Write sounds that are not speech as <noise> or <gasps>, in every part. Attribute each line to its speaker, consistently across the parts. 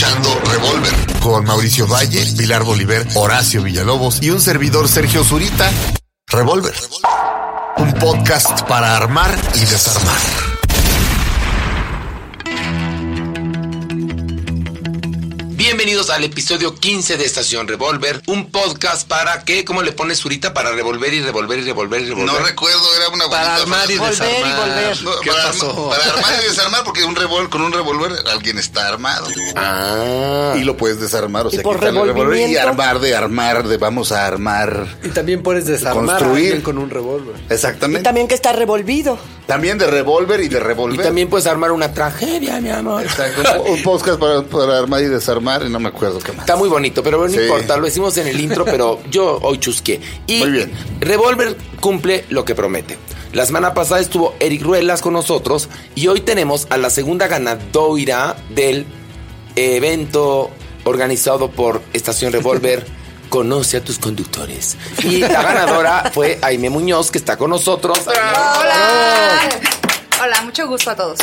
Speaker 1: escuchando Revolver con Mauricio Valle, Pilar Bolívar, Horacio Villalobos y un servidor Sergio Zurita. Revolver. Un podcast para armar y desarmar.
Speaker 2: Bienvenidos al episodio 15 de Estación Revolver, un podcast para ¿qué? ¿Cómo le pones Zurita? Para revolver y revolver y revolver y revolver.
Speaker 1: No recuerdo, era una
Speaker 2: Para armar y
Speaker 1: frase.
Speaker 3: Volver y
Speaker 2: desarmar.
Speaker 3: volver.
Speaker 1: No,
Speaker 2: ¿Qué
Speaker 1: para,
Speaker 2: pasó?
Speaker 1: arma- para armar y desarmar, porque un revol con un revólver alguien está armado.
Speaker 2: Ah.
Speaker 1: Y lo puedes desarmar, o
Speaker 3: Y
Speaker 1: sea,
Speaker 3: por
Speaker 1: el revólver y armar de armar, de vamos a armar.
Speaker 4: Y también puedes desarmar
Speaker 1: Construir.
Speaker 4: a alguien con un revólver.
Speaker 3: Y
Speaker 1: Exactamente.
Speaker 3: también que está revolvido.
Speaker 1: También de revólver y de
Speaker 2: Y
Speaker 1: revólver.
Speaker 2: también puedes armar una tragedia, mi amor.
Speaker 1: Exacto, un, un podcast para, para armar y desarmar, y no me acuerdo qué más.
Speaker 2: Está muy bonito, pero no
Speaker 1: Sí.
Speaker 2: importa, lo decimos en el intro, pero <laughs> yo hoy chusqué. Y
Speaker 1: Muy bien.
Speaker 2: Revolver cumple lo que promete. La semana pasada estuvo Eric Ruelas con nosotros y hoy tenemos a la segunda ganadora del evento organizado por Estación Revolver. <laughs> Conoce a tus conductores. Y la ganadora fue Aime Muñoz, que está con nosotros.
Speaker 5: Hola. Hola, mucho gusto a todos.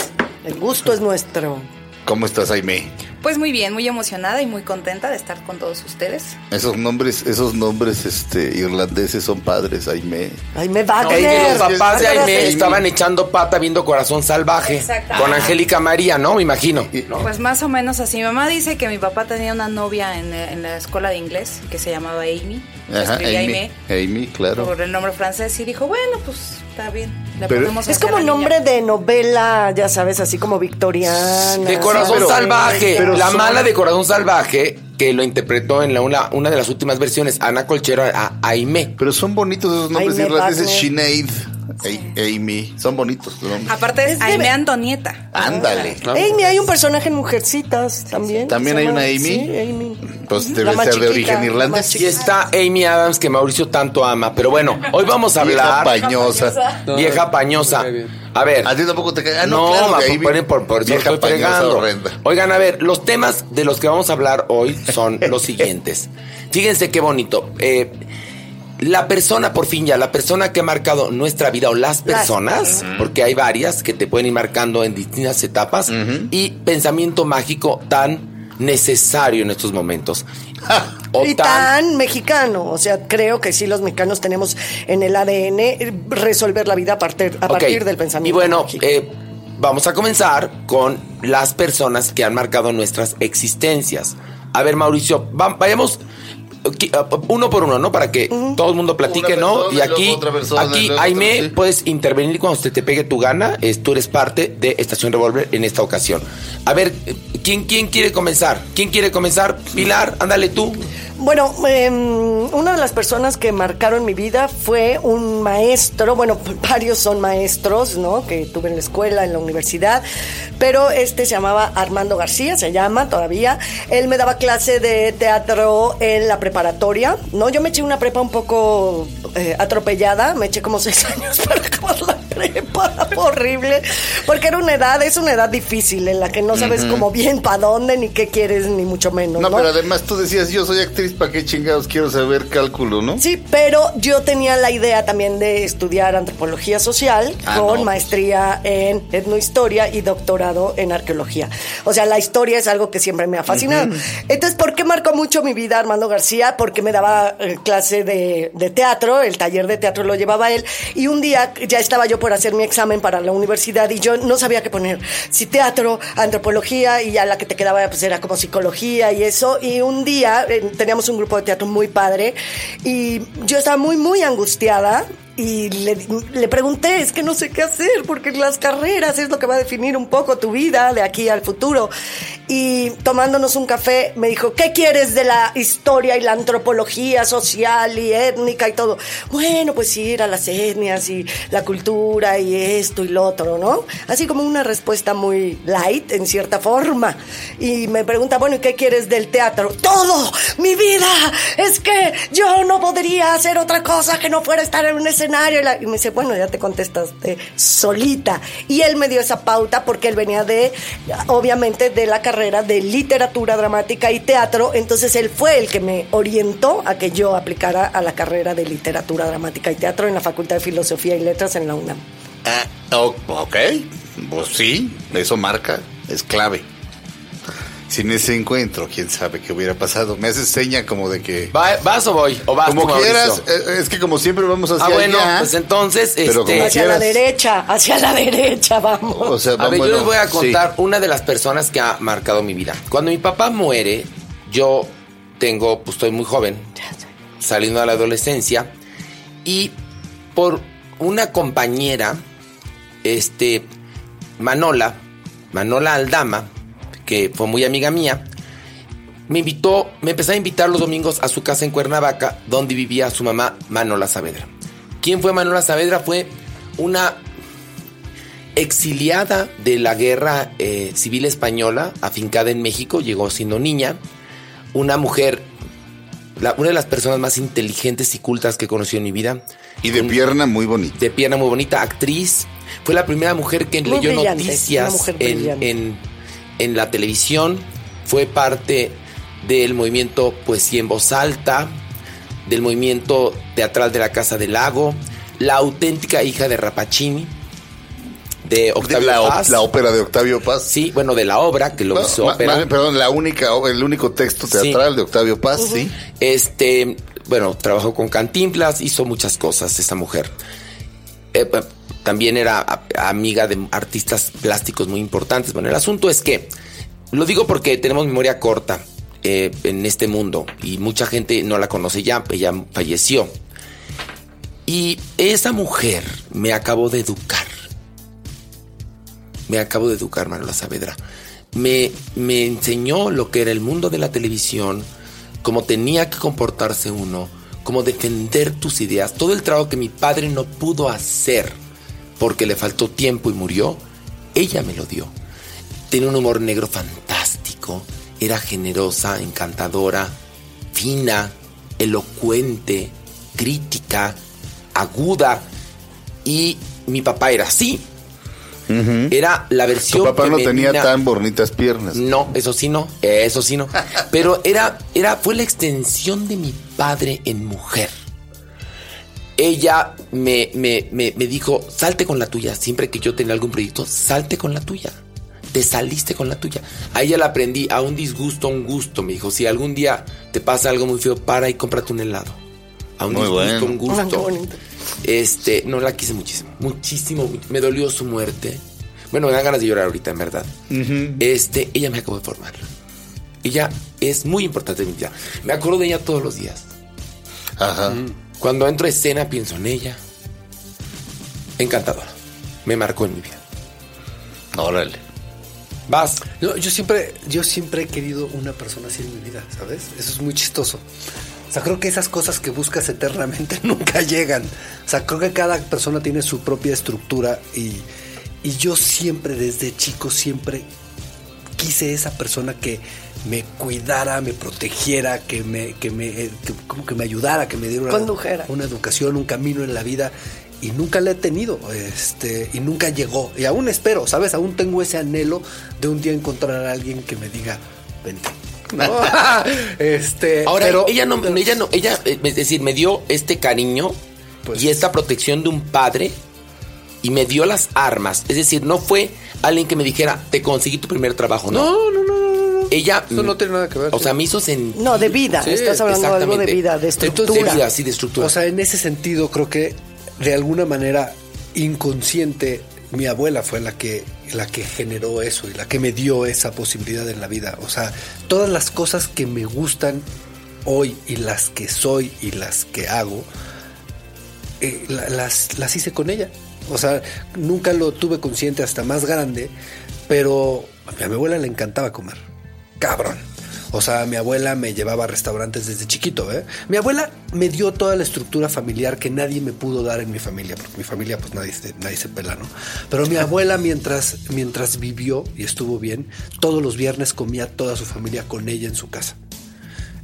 Speaker 3: El gusto es nuestro.
Speaker 1: ¿Cómo estás, Aime?
Speaker 5: Pues muy bien, muy emocionada y muy contenta de estar con todos ustedes.
Speaker 1: Esos nombres, esos nombres este, irlandeses son padres, Aime.
Speaker 3: Ay, me
Speaker 2: Ey, que
Speaker 3: Wagner.
Speaker 2: los papás de Aime estaban echando pata viendo Corazón Salvaje
Speaker 5: Exacto.
Speaker 2: con Angélica María, ¿no? Me imagino. ¿no?
Speaker 5: Pues más o menos así. Mi mamá dice que mi papá tenía una novia en, en la escuela de inglés que se llamaba Amy.
Speaker 1: Ajá, Amy. Amy, claro.
Speaker 5: por el nombre francés y dijo, bueno, pues está bien. Le
Speaker 1: Pero-
Speaker 5: ponemos
Speaker 3: Es
Speaker 5: a
Speaker 3: como
Speaker 5: la niña.
Speaker 3: nombre de novela, ya sabes, así como victoriana.
Speaker 2: De Corazón
Speaker 1: pero-
Speaker 2: Salvaje.
Speaker 1: pero
Speaker 2: la
Speaker 1: son-
Speaker 2: mala de Corazón Salvaje, que lo interpretó en la, una, una de las últimas versiones, Ana Colchero a Aime.
Speaker 1: Pero son bonitos esos nombres irlandeses. Sinead, Amy. Son bonitos los nombres.
Speaker 5: Aparte,
Speaker 3: Es de-
Speaker 5: Aime Antonieta.
Speaker 1: Ándale.
Speaker 3: Amy, hay un personaje en Mujercitas también.
Speaker 1: ¿También hay
Speaker 3: llama-
Speaker 1: una Amy?
Speaker 3: Sí, Amy.
Speaker 1: Pues debe ser de origen
Speaker 3: la
Speaker 1: irlandés.
Speaker 2: Y está Amy Adams, que Mauricio tanto ama. Pero bueno, hoy vamos a
Speaker 1: Vieja
Speaker 2: hablar.
Speaker 1: pañosa.
Speaker 2: Vieja pañosa.
Speaker 4: Muy bien.
Speaker 2: A ver.
Speaker 1: A ti tampoco te cae. Ah, no,
Speaker 2: no,
Speaker 1: claro,
Speaker 2: por, por, por
Speaker 1: vieja
Speaker 2: estoy
Speaker 1: pañosa
Speaker 2: fregando. Oigan, a ver, los temas de los que vamos a hablar hoy son los siguientes. Fíjense qué bonito. Eh, la persona, por fin ya, la persona que ha marcado nuestra vida o las personas, porque hay varias que te pueden ir marcando en distintas etapas, y pensamiento mágico tan necesario en estos momentos. <laughs> O
Speaker 3: y tan mexicano, o sea, creo que sí los mexicanos tenemos en el ADN resolver la vida a partir, a partir del pensamiento.
Speaker 2: Y bueno,
Speaker 3: mágico.
Speaker 2: eh, vamos a comenzar con las personas que han marcado nuestras existencias. A ver, Mauricio, va- vayamos uno por uno, ¿no? Para que todo el mundo platique, ¿no? Y aquí,
Speaker 1: otra persona, y
Speaker 2: aquí,
Speaker 1: luego
Speaker 2: Aime,
Speaker 1: otra, sí.
Speaker 2: puedes intervenir cuando se te pegue tu gana. Es, tú eres parte de Estación Revolver en esta ocasión. A ver, ¿quién, quién quiere comenzar? ¿Quién quiere comenzar? Pilar, ándale tú.
Speaker 3: Bueno, em, una de las personas que marcaron mi vida fue un maestro, bueno, <laughs> varios son maestros, ¿no? Que tuve en la escuela, en la universidad, pero este se llamaba Armando García, se llama todavía. Él me daba clase de teatro en la preparatoria, ¿no? Yo me eché una prepa un poco eh, atropellada, me eché como <laughs> seis años para acabar <laughs> horrible, porque era una edad, es una edad difícil en la que no sabes como bien para dónde, ni qué quieres, ni mucho menos,
Speaker 1: No,
Speaker 3: ¿no?
Speaker 1: pero además tú decías, yo soy actriz, ¿para qué chingados quiero saber cálculo, no?
Speaker 3: Sí, pero yo tenía la idea también de estudiar antropología social
Speaker 1: Ah,
Speaker 3: con
Speaker 1: no.
Speaker 3: maestría en etnohistoria y doctorado en arqueología. O sea, la historia es algo que siempre me ha fascinado. Entonces, ¿por qué marcó mucho mi vida Armando García? Porque me daba eh, clase de, de teatro, el taller de teatro lo llevaba él, y un día ya estaba yo por hacer mi examen para la universidad y yo no sabía qué poner. Si teatro, antropología, y ya la que te quedaba pues era como psicología y eso. Y un día eh, teníamos un grupo de teatro muy padre y yo estaba muy, muy angustiada. Y le, le pregunté, es que no sé qué hacer, porque las carreras es lo que va a definir un poco tu vida de aquí al futuro. Y tomándonos un café, me dijo, ¿qué quieres de la historia y la antropología social y étnica y todo? Bueno, pues ir a las etnias y la cultura y esto y lo otro, ¿no? Así como una respuesta muy light, en cierta forma. Y me pregunta, bueno, ¿y qué quieres del teatro? Todo, mi vida, es que yo no podría hacer otra cosa que no fuera estar en un escenario. La- Y me dice, bueno, ya te contestaste solita. Y él me dio esa pauta porque él venía de, obviamente, de la carrera de literatura dramática y teatro. Entonces él fue el que me orientó a que yo aplicara a la carrera de literatura dramática y teatro en la Facultad de Filosofía y Letras en la UNAM.
Speaker 1: Ah, o- ok, pues sí, eso marca, es clave. Sin ese encuentro, quién sabe qué hubiera pasado. Me haces seña como de que...
Speaker 2: Va- ¿Vas o voy? ¿O vas
Speaker 1: como
Speaker 2: tú,
Speaker 1: quieras, eh, es que como siempre vamos hacia
Speaker 2: Ah, bueno,
Speaker 1: allá.
Speaker 2: pues entonces,
Speaker 1: Pero
Speaker 2: este...
Speaker 3: Hacia la derecha, hacia la derecha, vamos.
Speaker 1: O sea,
Speaker 2: A ver,
Speaker 1: bueno,
Speaker 2: yo les voy a
Speaker 1: sí.
Speaker 2: contar una de las personas que ha marcado mi vida. Cuando mi papá muere, yo tengo, pues estoy muy joven, saliendo de la adolescencia, y por una compañera, este, Manola, Manola Aldama, que fue muy amiga mía, me invitó, me empezó a invitar los domingos a su casa en Cuernavaca, donde vivía su mamá Manola Saavedra. ¿Quién fue Manola Saavedra? Fue una exiliada de la guerra eh, civil española, afincada en México, llegó siendo niña, una mujer, la- una de las personas más inteligentes y cultas que conocí en mi vida,
Speaker 1: Y de pierna muy bonita.
Speaker 2: de pierna muy bonita, actriz, fue la primera mujer que
Speaker 3: Muy
Speaker 2: leyó noticias en- en la televisión, fue parte del movimiento Poesía en Voz Alta, del movimiento teatral de la Casa del Lago, la auténtica hija de Rapacini, de Octavio
Speaker 1: la,
Speaker 2: Paz.
Speaker 1: la ópera de Octavio Paz.
Speaker 2: Sí, bueno, de la obra, que lo hizo
Speaker 1: ma-
Speaker 2: ópera.
Speaker 1: ma- perdón, la única, el único texto teatral de Octavio Paz, sí.
Speaker 2: Este, bueno, trabajó con Cantinflas, hizo muchas cosas esta mujer. Eh, también era amiga de artistas plásticos muy importantes. Bueno, el asunto es que, lo digo porque tenemos memoria corta eh, en este mundo y mucha gente no la conoce ya, ella falleció. Y esa mujer me acabó de educar. Me acabo de educar, Manuela Saavedra. Me, me enseñó lo que era el mundo de la televisión, cómo tenía que comportarse uno, cómo defender tus ideas. Todo el trabajo que mi padre no pudo hacer porque le faltó tiempo y murió, ella me lo dio. Tenía un humor negro fantástico, era generosa, encantadora, fina, elocuente, crítica, aguda. Y mi papá era así. Era la
Speaker 1: Tu
Speaker 2: versión
Speaker 1: papá no tenía tan bonitas piernas.
Speaker 2: no, eso sí no, eso sí no. <laughs> Pero era, era, fue la extensión de mi padre en mujer. Ella me, me, me, me dijo, salte con la tuya. Siempre que yo tenía algún proyecto, salte con la tuya. Te saliste con la tuya. A ella la aprendí a un disgusto, a un gusto. Me dijo, si algún día te pasa algo muy feo, para y cómprate un helado. A un
Speaker 1: Muy
Speaker 2: disgusto,
Speaker 1: bueno.
Speaker 2: un gusto.
Speaker 3: Ah.
Speaker 2: Este, no la quise muchísimo. Muchísimo. Me dolió su muerte. Bueno, me dan ganas de llorar ahorita, en verdad. Este, ella me acabó de formar. Ella es muy importante en mi vida. Me acuerdo de ella todos los días.
Speaker 1: Ajá.
Speaker 2: Cuando entro a escena pienso en ella. Encantadora. Me marcó en mi vida.
Speaker 1: Órale.
Speaker 2: Vas.
Speaker 4: No, yo siempre, yo siempre he querido una persona así en mi vida, ¿sabes? Eso es muy chistoso. O sea, creo que esas cosas que buscas eternamente <laughs> nunca llegan. O sea, creo que cada persona tiene su propia estructura y, y yo siempre, desde chico, siempre quise esa persona que me cuidara, me protegiera, que me, que me, eh, que- como que me ayudara, que me diera una,
Speaker 3: Condujera.
Speaker 4: una educación, un camino en la vida. Y nunca la he tenido, este, y nunca llegó. Y aún espero, ¿sabes? Aún tengo ese anhelo de un día encontrar a alguien que me diga, vente. <laughs> ¿No? este,
Speaker 2: Ahora,
Speaker 4: pero
Speaker 2: ella no, ella no, ella, eh, es decir, me dio este cariño
Speaker 4: Pues-
Speaker 2: y esta protección de un padre y me dio las armas. Es decir, no fue alguien que me dijera, te conseguí tu primer trabajo, no.
Speaker 4: No, no, no, no, no.
Speaker 2: Ella.
Speaker 4: Eso no tiene nada que ver,
Speaker 2: O
Speaker 4: sí.
Speaker 2: sea, me hizo sentir.
Speaker 3: No, de vida.
Speaker 4: Sí,
Speaker 3: Estás hablando de algo de vida, de estructura.
Speaker 2: De vida, sí, de estructura.
Speaker 4: O sea, en ese sentido creo que de alguna manera inconsciente mi abuela fue la que la que generó eso y la que me dio esa posibilidad en la vida. O sea, todas las cosas que me gustan hoy y las que soy y las que hago eh, la- las, las hice con ella. O sea, nunca lo tuve consciente hasta más grande, pero a mi abuela le encantaba comer. Cabrón. O sea, mi abuela me llevaba a restaurantes desde chiquito, ¿eh? Mi abuela me dio toda la estructura familiar que nadie me pudo dar en mi familia, porque mi familia pues nadie, nadie se pela, ¿no? Pero mi abuela mientras, mientras vivió y estuvo bien, todos los viernes comía toda su familia con ella en su casa.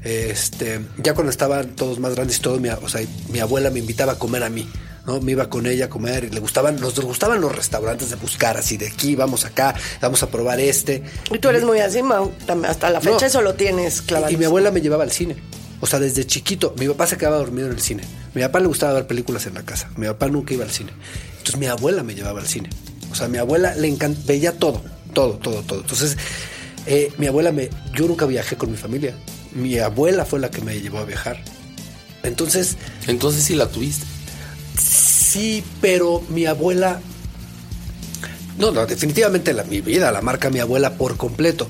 Speaker 4: Este, ya cuando estaban todos más grandes y todo, o sea, mi abuela me invitaba a comer a mí, ¿no? Me iba con ella a comer y le gustaban, nos gustaban los restaurantes de buscar, así de aquí, vamos acá, vamos a probar este.
Speaker 3: Y tú eres muy así, Mau. Hasta la fecha
Speaker 4: No.
Speaker 3: eso lo tienes clavado.
Speaker 4: Y mi abuela me llevaba al cine. O sea, desde chiquito, mi papá se quedaba dormido en el cine. Mi papá le gustaba ver películas en la casa. Mi papá nunca iba al cine. Entonces mi abuela me llevaba al cine. O sea, mi abuela le encanta, veía todo, todo, todo, todo. Entonces, Eh, mi abuela me. Yo nunca viajé con mi familia. Mi abuela fue la que me llevó a viajar. Entonces,
Speaker 2: Entonces sí la tuviste.
Speaker 4: Sí, pero mi abuela. No, no, definitivamente la, mi vida la marca mi abuela por completo.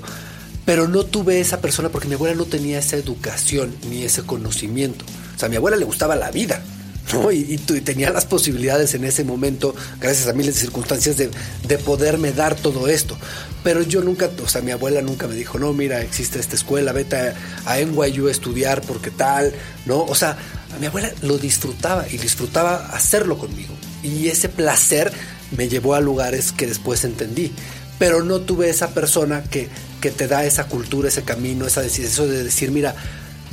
Speaker 4: Pero no tuve esa persona porque mi abuela no tenía esa educación ni ese conocimiento. O sea, a mi abuela le gustaba la vida. ¿no? Y, tenía las posibilidades en ese momento, gracias a miles de circunstancias, de, de poderme dar todo esto. Pero yo nunca, o sea, mi abuela nunca me dijo, no, mira, existe esta escuela, vete a, a NYU a estudiar porque tal, ¿no? O sea, mi abuela lo disfrutaba y disfrutaba hacerlo conmigo. Y ese placer me llevó a lugares que después entendí. Pero no tuve esa persona que, que te da esa cultura, ese camino, esa eso de decir, mira,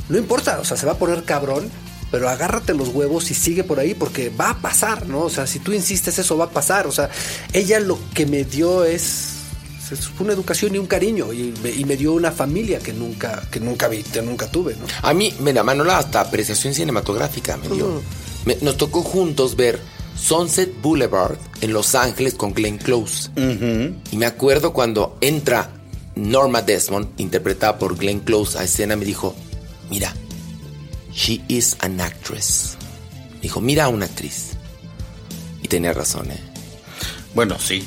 Speaker 4: no importa, o sea, se va a poner cabrón, pero agárrate los huevos y sigue por ahí porque va a pasar, ¿no? O sea, si tú insistes, eso va a pasar. O sea, ella lo que me dio es, es una educación y un cariño y me, y me dio una familia que nunca, que nunca vi, que nunca tuve, ¿no?
Speaker 2: A mí, mira, Manola, hasta apreciación cinematográfica me dio. Me- nos tocó juntos ver Sunset Boulevard en Los Ángeles con Glenn Close. Y me acuerdo cuando entra Norma Desmond, interpretada por Glenn Close, a escena, me dijo, mira, she is an actress. Dijo, mira a una actriz. Y tenía razón, ¿eh?
Speaker 1: Bueno, sí.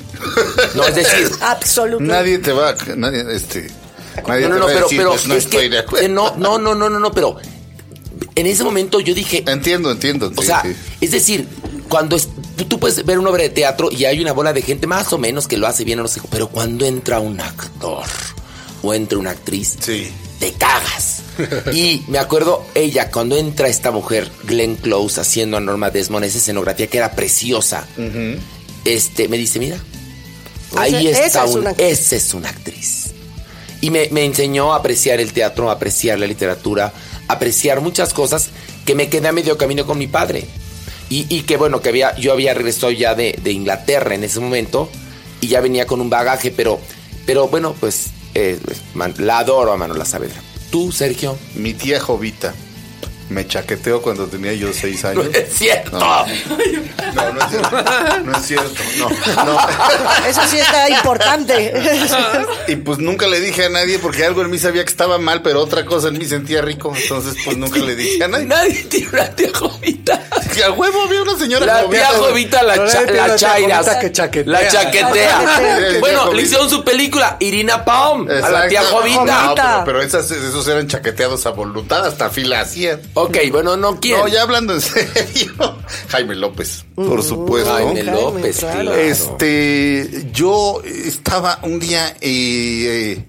Speaker 2: No, es decir, <laughs>
Speaker 3: Absolutamente.
Speaker 1: Nadie te va a... Nadie, este, nadie
Speaker 2: no, no,
Speaker 1: te
Speaker 2: no,
Speaker 1: va a decir,
Speaker 2: pero
Speaker 1: pues, no
Speaker 2: es
Speaker 1: estoy
Speaker 2: que,
Speaker 1: de acuerdo.
Speaker 2: eh, no, no, no, no, no, no, pero en ese momento yo dije,
Speaker 1: Entiendo, entiendo.
Speaker 2: O
Speaker 1: sí,
Speaker 2: sea,
Speaker 1: sí.
Speaker 2: es decir, cuando es- tú, tú puedes ver una obra de teatro y hay una bola de gente más o menos que lo hace bien o no sé, pero cuando entra un actor o entra una actriz,
Speaker 1: Sí.
Speaker 2: te cagas. Y me acuerdo ella, cuando entra esta mujer, Glenn Close, haciendo a Norma Desmond esa escenografía que era preciosa, este, me dice, mira,
Speaker 3: Esa-
Speaker 2: ahí
Speaker 3: esa
Speaker 2: está
Speaker 3: es
Speaker 2: un,
Speaker 3: una actriz.
Speaker 2: esa es una actriz. Y me, me enseñó a apreciar el teatro, a apreciar la literatura, a apreciar muchas cosas que me quedé a medio camino con mi padre. Y, y que bueno, que había, yo había regresado ya de, de Inglaterra en ese momento y ya venía con un bagaje, pero, pero bueno, pues eh, man- la adoro a Manuela Saavedra. Tú, Sergio.
Speaker 1: Mi tía Jovita me chaqueteó cuando tenía yo seis
Speaker 2: No
Speaker 1: años.
Speaker 2: es cierto.
Speaker 1: No. No, no es cierto. No es cierto. No, no.
Speaker 3: Eso sí está importante.
Speaker 1: Y pues nunca le dije a nadie porque algo en mí sabía que estaba mal, pero otra cosa en mí sentía rico. Entonces, pues nunca le dije a nadie.
Speaker 2: Nadie tiene una tía jovita.
Speaker 1: Que a huevo había una señora
Speaker 2: La
Speaker 1: Jovita.
Speaker 2: tía jovita la, cha- la
Speaker 4: jovita que chaquetea.
Speaker 2: La chaquetea.
Speaker 1: Chaquetea.
Speaker 2: bueno, le hicieron su película, Irina Palm, a la
Speaker 1: Exacto.
Speaker 2: tía jovita.
Speaker 1: No, pero, pero esas, esos eran chaqueteados a voluntad, hasta fila hacían.
Speaker 2: Ok, bueno, no quiero.
Speaker 1: No, ya hablando en serio. <laughs> Jaime López, por supuesto.
Speaker 2: Jaime
Speaker 3: Jaime,
Speaker 2: López,
Speaker 3: claro.
Speaker 1: Este, yo estaba un día eh, eh,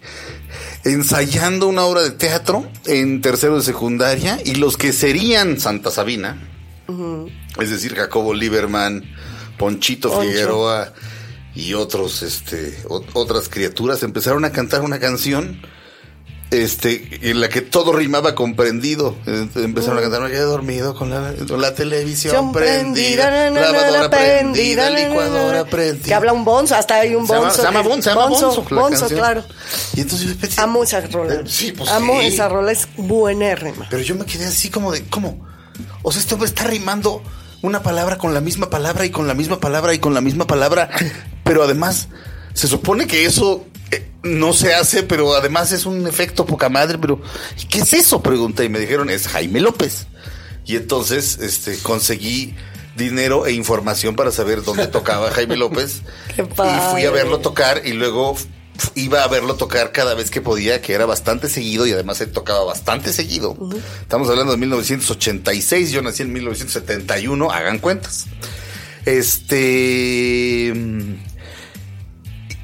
Speaker 1: ensayando una obra de teatro en tercero de secundaria y los que serían Santa Sabina, es decir, Jacobo Lieberman, Ponchito
Speaker 3: Poncho.
Speaker 1: Figueroa y otros, este, o- otras criaturas empezaron a cantar una canción. Este, en la que todo rimaba comprendido. Eh, Empezaron a cantar, me quedé dormido con la, con la televisión
Speaker 3: Son
Speaker 1: prendida,
Speaker 3: na, na,
Speaker 1: lavadora
Speaker 3: na,
Speaker 1: prendida, licuadora prendida.
Speaker 3: Que habla un bonzo, hasta hay un bonzo.
Speaker 1: se llama Bonzo, se llama Bonzo,
Speaker 3: Bonzo, claro.
Speaker 1: Y entonces yo pensé,
Speaker 3: Amo esa rola.
Speaker 1: Eh, sí, pues
Speaker 3: Amo
Speaker 1: sí.
Speaker 3: esa rola, es buenérrima.
Speaker 1: Pero yo me quedé así como de, ¿cómo? O sea, este hombre está rimando una palabra con la misma palabra y con la misma palabra y con la misma palabra. Pero además, se supone que eso eh, no se hace, pero además es un efecto poca madre. Pero, ¿y qué es eso? Pregunté y me dijeron, es Jaime López. Y entonces, este, conseguí dinero e información para saber dónde tocaba Jaime López. <laughs>
Speaker 3: Qué
Speaker 1: y fui a
Speaker 3: padre.
Speaker 1: verlo tocar y luego iba a verlo tocar cada vez que podía, que era bastante seguido y además él tocaba bastante seguido. Estamos hablando de 1986, yo nací en 1971, hagan cuentas. Este...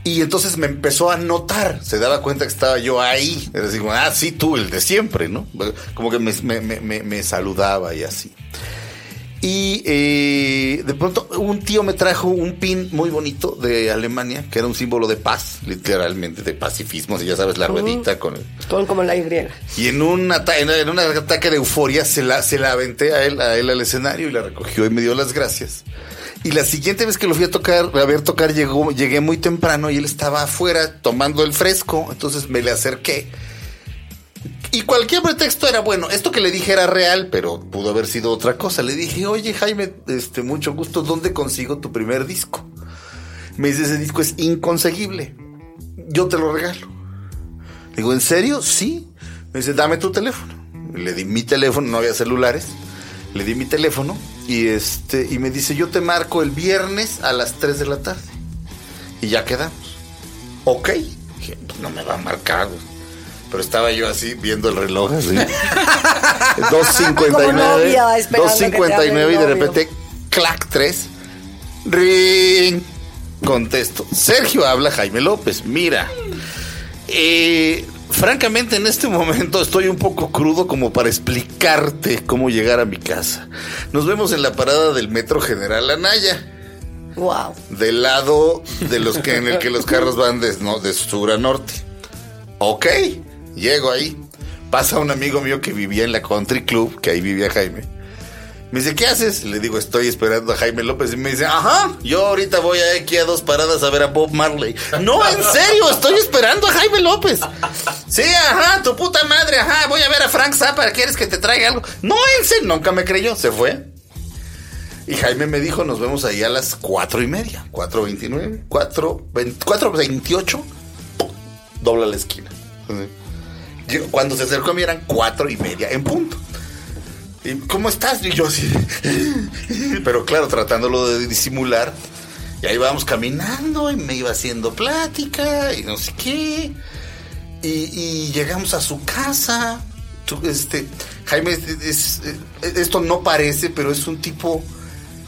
Speaker 1: Y entonces me empezó a notar, se daba cuenta que estaba yo ahí. Era así como, ah, sí, tú, el de siempre, ¿no? Como que me, me- me- me- saludaba y así. Y eh, de pronto un tío me trajo un pin muy bonito de Alemania, que era un símbolo de paz, literalmente, de pacifismo, si ya sabes, la ruedita con el...
Speaker 3: Con como la Y.
Speaker 1: Y en un, en un ataque de euforia se la, se la aventé a él, a él al escenario y la recogió y me dio las gracias. Y la siguiente vez que lo fui a tocar, a ver tocar, llegó, llegué muy temprano y él estaba afuera tomando el fresco, entonces me le acerqué. Y cualquier pretexto era bueno. Esto que le dije era real, pero pudo haber sido otra cosa. Le dije, oye Jaime, este, mucho gusto, ¿dónde consigo tu primer disco? Me dice, ese disco es inconseguible. Yo te lo regalo. Digo, ¿en serio? Sí. Me dice, dame tu teléfono. Le di mi teléfono, no había celulares. Le di mi teléfono y este y me dice, "Yo te marco el viernes a las 3 de la tarde." Y ya quedamos. Ok. Dije, "Pues no me va a marcar. güey". Pero estaba yo así viendo el reloj así. <laughs>
Speaker 3: Como
Speaker 1: 2.59.
Speaker 3: novia, esperando que te hable
Speaker 1: 2.59 y de repente, clac 3. Ring. Contesto. Sergio habla Jaime López. Mira. Eh, francamente, en este momento estoy un poco crudo como para explicarte cómo llegar a mi casa. Nos vemos en la parada del Metro General Anaya.
Speaker 3: Wow.
Speaker 1: Del lado de los que en el que los carros van de, no, de sur a norte. Ok, llego ahí. Pasa un amigo mío que vivía en la Country Club, que ahí vivía Jaime. Me dice, ¿qué haces? Le digo, estoy esperando a Jaime López. Y me dice, ajá, yo ahorita voy aquí a dos paradas a ver a Bob Marley. No, en serio, estoy esperando a Jaime López. Sí, ajá, tu puta madre, ajá, voy a ver a Frank Zappa, ¿quieres que te traiga algo? No, en serio, nunca me creyó, se fue. Y Jaime me dijo, nos vemos ahí a las cuatro y media, cuatro veintinueve, cuatro, veinte- cuatro veintiocho, dobla la esquina. Cuando se acercó a mí eran cuatro y media en punto. ¿Y cómo estás? Y yo así. <laughs> Pero claro, tratándolo de disimular. Y ahí vamos caminando y me iba haciendo plática y no sé qué. Y, llegamos a su casa. Este, Jaime, es- es- es- esto no parece, pero es un tipo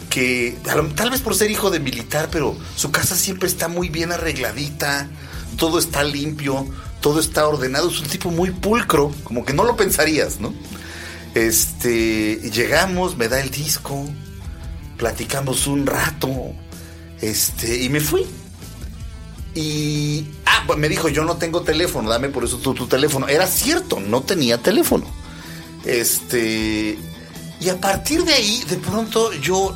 Speaker 1: que tal vez por ser hijo de militar, pero su casa siempre está muy bien arregladita, todo está limpio, todo está ordenado, es un tipo muy pulcro, como que no lo pensarías, ¿no? Este, llegamos, me da el disco, platicamos un rato, este, y me fui. Y, ah, pues me dijo, yo no tengo teléfono, dame por eso tu, tu teléfono. Era cierto, no tenía teléfono. Este, y a partir de ahí, de pronto yo,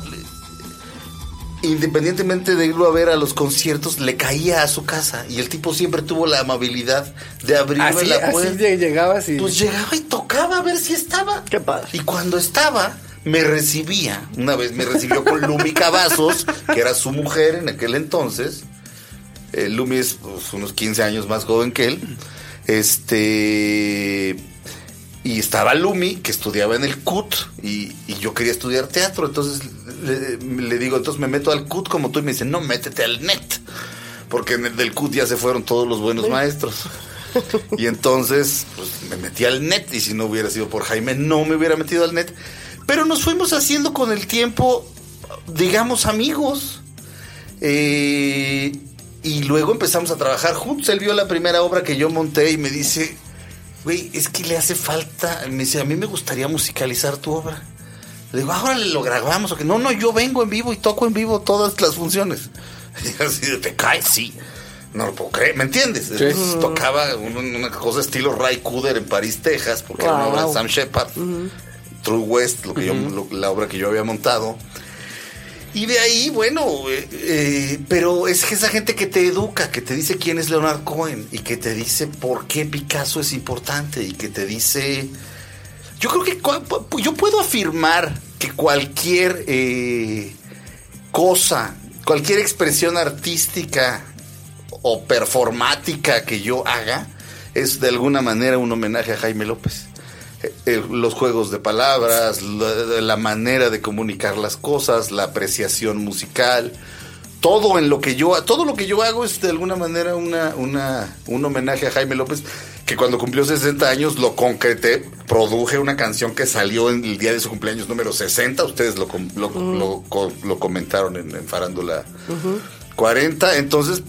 Speaker 1: independientemente de irlo a ver a los conciertos, le caía a su casa. Y el tipo siempre tuvo la amabilidad de abrirme
Speaker 4: Así,
Speaker 1: la
Speaker 4: así
Speaker 1: puerta.
Speaker 4: lle- llegabas y...
Speaker 1: Pues llegaba y tocaba a ver si estaba.
Speaker 3: Qué padre.
Speaker 1: Y cuando estaba, me recibía. Una vez me recibió con Lumi Cavazos, que era su mujer en aquel entonces. Eh, Lumi es pues, unos 15 años más joven que él. Este. Y estaba Lumi, que estudiaba en el CUT, y, y yo quería estudiar teatro. Entonces le, le digo, entonces me meto al CUT como tú, y me dice, no, métete al NET. Porque en el del CUT ya se fueron todos los buenos maestros. <laughs> Y entonces, pues me metí al net. Y si no hubiera sido por Jaime, no me hubiera metido al net. Pero nos fuimos haciendo con el tiempo, digamos, amigos. Eh, y luego empezamos a trabajar juntos. Él vio la primera obra que yo monté y me dice, güey, es que le hace falta. Me dice, a mí me gustaría musicalizar tu obra. Le digo, ahora lo grabamos. o que No, no, yo vengo en vivo y toco en vivo todas las funciones. <laughs> Y así de, te caes, sí. No lo puedo creer, ¿me entiendes? Entonces, tocaba un- una cosa estilo Ray Cooder en París, Texas, porque era una obra de
Speaker 3: Wow.
Speaker 1: Sam Shepard. True West, lo que yo, lo- la obra que yo había montado. Y de ahí, bueno, eh, eh, pero es que esa gente que te educa, que te dice quién es Leonard Cohen y que te dice por qué Picasso es importante y que te dice... Yo creo que yo puedo afirmar que cualquier eh, cosa, cualquier expresión artística o performática que yo haga es de alguna manera un homenaje a Jaime López. Eh, los juegos de palabras, la, la manera de comunicar las cosas, la apreciación musical, todo en lo que yo todo lo que yo hago es de alguna manera una, una, un homenaje a Jaime López que cuando cumplió 60 años lo concreté, produje una canción que salió en el día de su cumpleaños número 60, ustedes lo, lo, lo co- lo comentaron en, en Farándula 40, entonces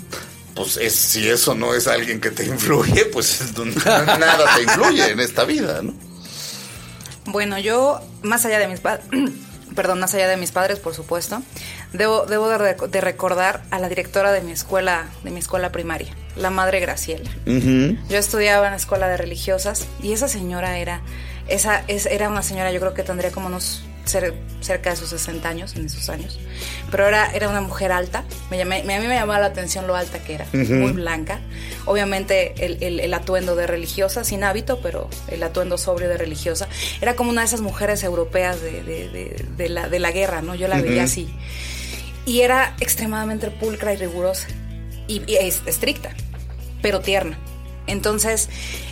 Speaker 1: pues es, si eso no es alguien que te <laughs> influye, pues <laughs> nada te influye en esta vida, ¿no?
Speaker 5: Bueno, yo, más allá de mis padres, <clears throat> perdón, más allá de mis padres, por supuesto, debo, debo de, rec- de recordar a la directora de mi escuela, de mi escuela primaria, la madre Graciela. Yo estudiaba en la escuela de religiosas y esa señora era, esa, es, era una señora, yo creo que tendría como unos cer- cerca de sus 60 años, en esos años, pero era, era una mujer alta, me llamé- a mí me llamaba la atención lo alta que era, muy blanca, obviamente el, el- el atuendo de religiosa, sin hábito, pero el atuendo sobrio de religiosa, era como una de esas mujeres europeas de, de- de- de la, de la guerra, ¿no? Yo la veía así. Y era extremadamente pulcra y rigurosa. Y, y es- estricta, pero tierna. Entonces,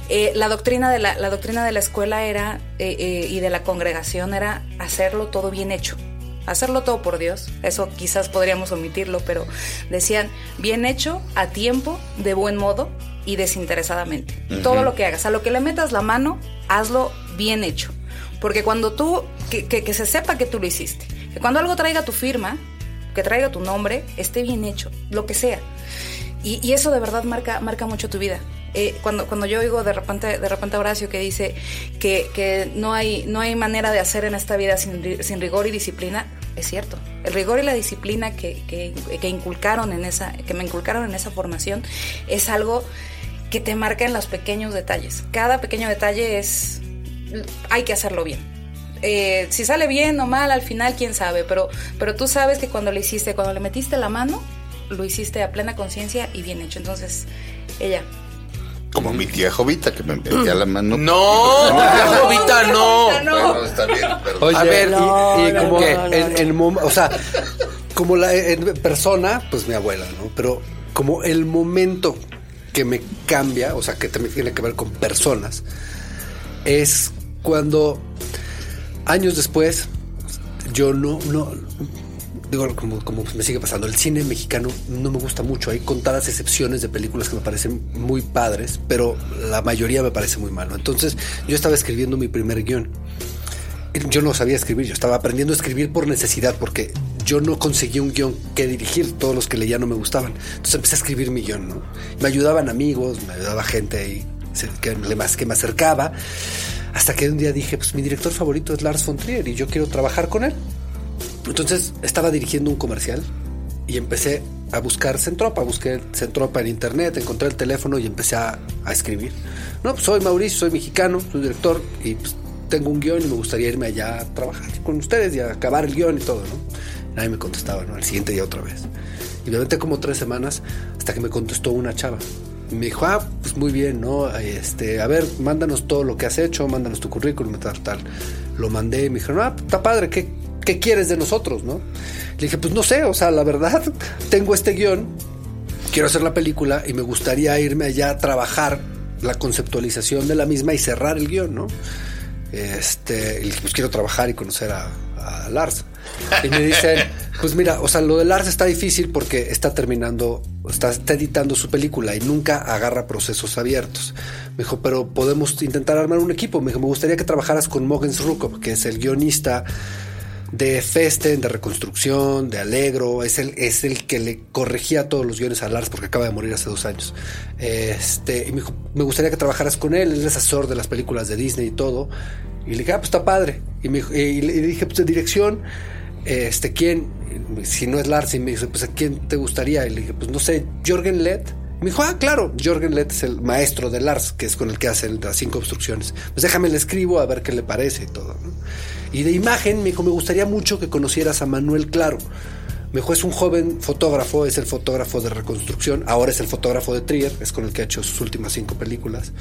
Speaker 5: eh, la, doctrina de la, la doctrina de la escuela era, eh, eh, y de la congregación era hacerlo todo bien hecho. Hacerlo todo por Dios. Eso quizás podríamos omitirlo, pero decían, bien hecho, a tiempo, de buen modo y desinteresadamente. Todo lo que hagas, a lo que le metas la mano, hazlo bien hecho. Porque cuando tú, que, que- que se sepa que tú lo hiciste, que cuando algo traiga tu firma, que traiga tu nombre, esté bien hecho, lo que sea. Y, eso de verdad marca, marca mucho tu vida. Eh, cuando, cuando yo oigo de repente, de repente Horacio que dice que, que no, hay, no hay manera de hacer en esta vida sin, sin rigor y disciplina, es cierto. El rigor y la disciplina que, que, que inculcaron en esa, que me inculcaron en esa formación es algo que te marca en los pequeños detalles. Cada pequeño detalle es hay que hacerlo bien. Eh, si sale bien o mal al final, quién sabe, pero, pero tú sabes que cuando lo hiciste, cuando le metiste la mano, lo hiciste a plena conciencia y bien hecho. Entonces, ella.
Speaker 1: Como mi tía Jovita, que me metía la mano.
Speaker 2: No, tía <laughs> Jovita, <laughs> no.
Speaker 1: Bueno, está bien, pero.
Speaker 4: Oye,
Speaker 2: A ver,
Speaker 4: y,
Speaker 3: no,
Speaker 4: y
Speaker 3: no,
Speaker 4: como
Speaker 2: no,
Speaker 4: en,
Speaker 3: no.
Speaker 4: o sea, como la en persona, pues mi abuela, ¿no? Pero como el momento que me cambia, o sea, que también tiene que ver con personas, es cuando años después yo no, no digo, como, como me sigue pasando, el cine mexicano no me gusta mucho. Hay contadas excepciones de películas que me parecen muy padres, pero la mayoría me parece muy malo. Entonces, yo estaba escribiendo mi primer guion. Yo no sabía escribir, yo estaba aprendiendo a escribir por necesidad, porque yo no conseguí un guion que dirigir, todos los que leía no me gustaban. Entonces empecé a escribir mi guion, ¿no? Me ayudaban amigos, me ayudaba gente ahí que, que me acercaba, hasta que un día dije, pues mi director favorito es Lars von Trier y yo quiero trabajar con él. Entonces estaba dirigiendo un comercial y empecé a buscar Centropa, busqué Centropa en internet, encontré el teléfono y empecé a, escribir. No, pues soy Mauricio, soy mexicano, soy director y pues, tengo un guion y me gustaría irme allá a trabajar con ustedes y acabar el guion y todo, ¿no? Nadie me contestaba, ¿no? Al siguiente día otra vez. Y me como tres semanas hasta que me contestó una chava. Me dijo, ah, pues muy bien, ¿no? Este, a ver, mándanos todo lo que has hecho, mándanos tu currículum, tal, tal. Lo mandé y me dijeron, ah, está padre, ¿qué, ¿qué quieres de nosotros, no? Le dije, pues no sé, o sea, la verdad, <laughs> tengo este guion, quiero hacer la película y me gustaría irme allá a trabajar la conceptualización de la misma y cerrar el guion, ¿no? Este, y pues quiero trabajar y conocer a, a Lars. Y me dicen, <laughs> pues mira, o sea, lo de Lars está difícil porque está terminando, está, está editando su película y nunca agarra procesos abiertos. Me dijo, pero podemos intentar armar un equipo. Me dijo, me gustaría que trabajaras con Mogens Rukov, que es el guionista de Festen, de Reconstrucción, de Alegro, es el, es el que le corregía todos los guiones a Lars porque acaba de morir hace dos años. Este, y me dijo, me gustaría que trabajaras con él, él es asesor de las películas de Disney y todo. Y le dije, ah, pues está padre. Y, me le dije, pues de dirección, este, ¿quién? Si no es Lars, y me dice, pues ¿a quién te gustaría? Y le dije, pues no sé, Jorgen Lett. Me dijo, ah, claro, Jorgen Lett es el maestro de Lars, que es con el que hace las cinco obstrucciones. Pues déjame le escribo a ver qué le parece y todo. ¿no? Y de imagen, me dijo, me gustaría mucho que conocieras a Manuel Claro. Me dijo, es un joven fotógrafo, es el fotógrafo de reconstrucción, ahora es el fotógrafo de Trier, es con el que ha hecho sus últimas cinco películas.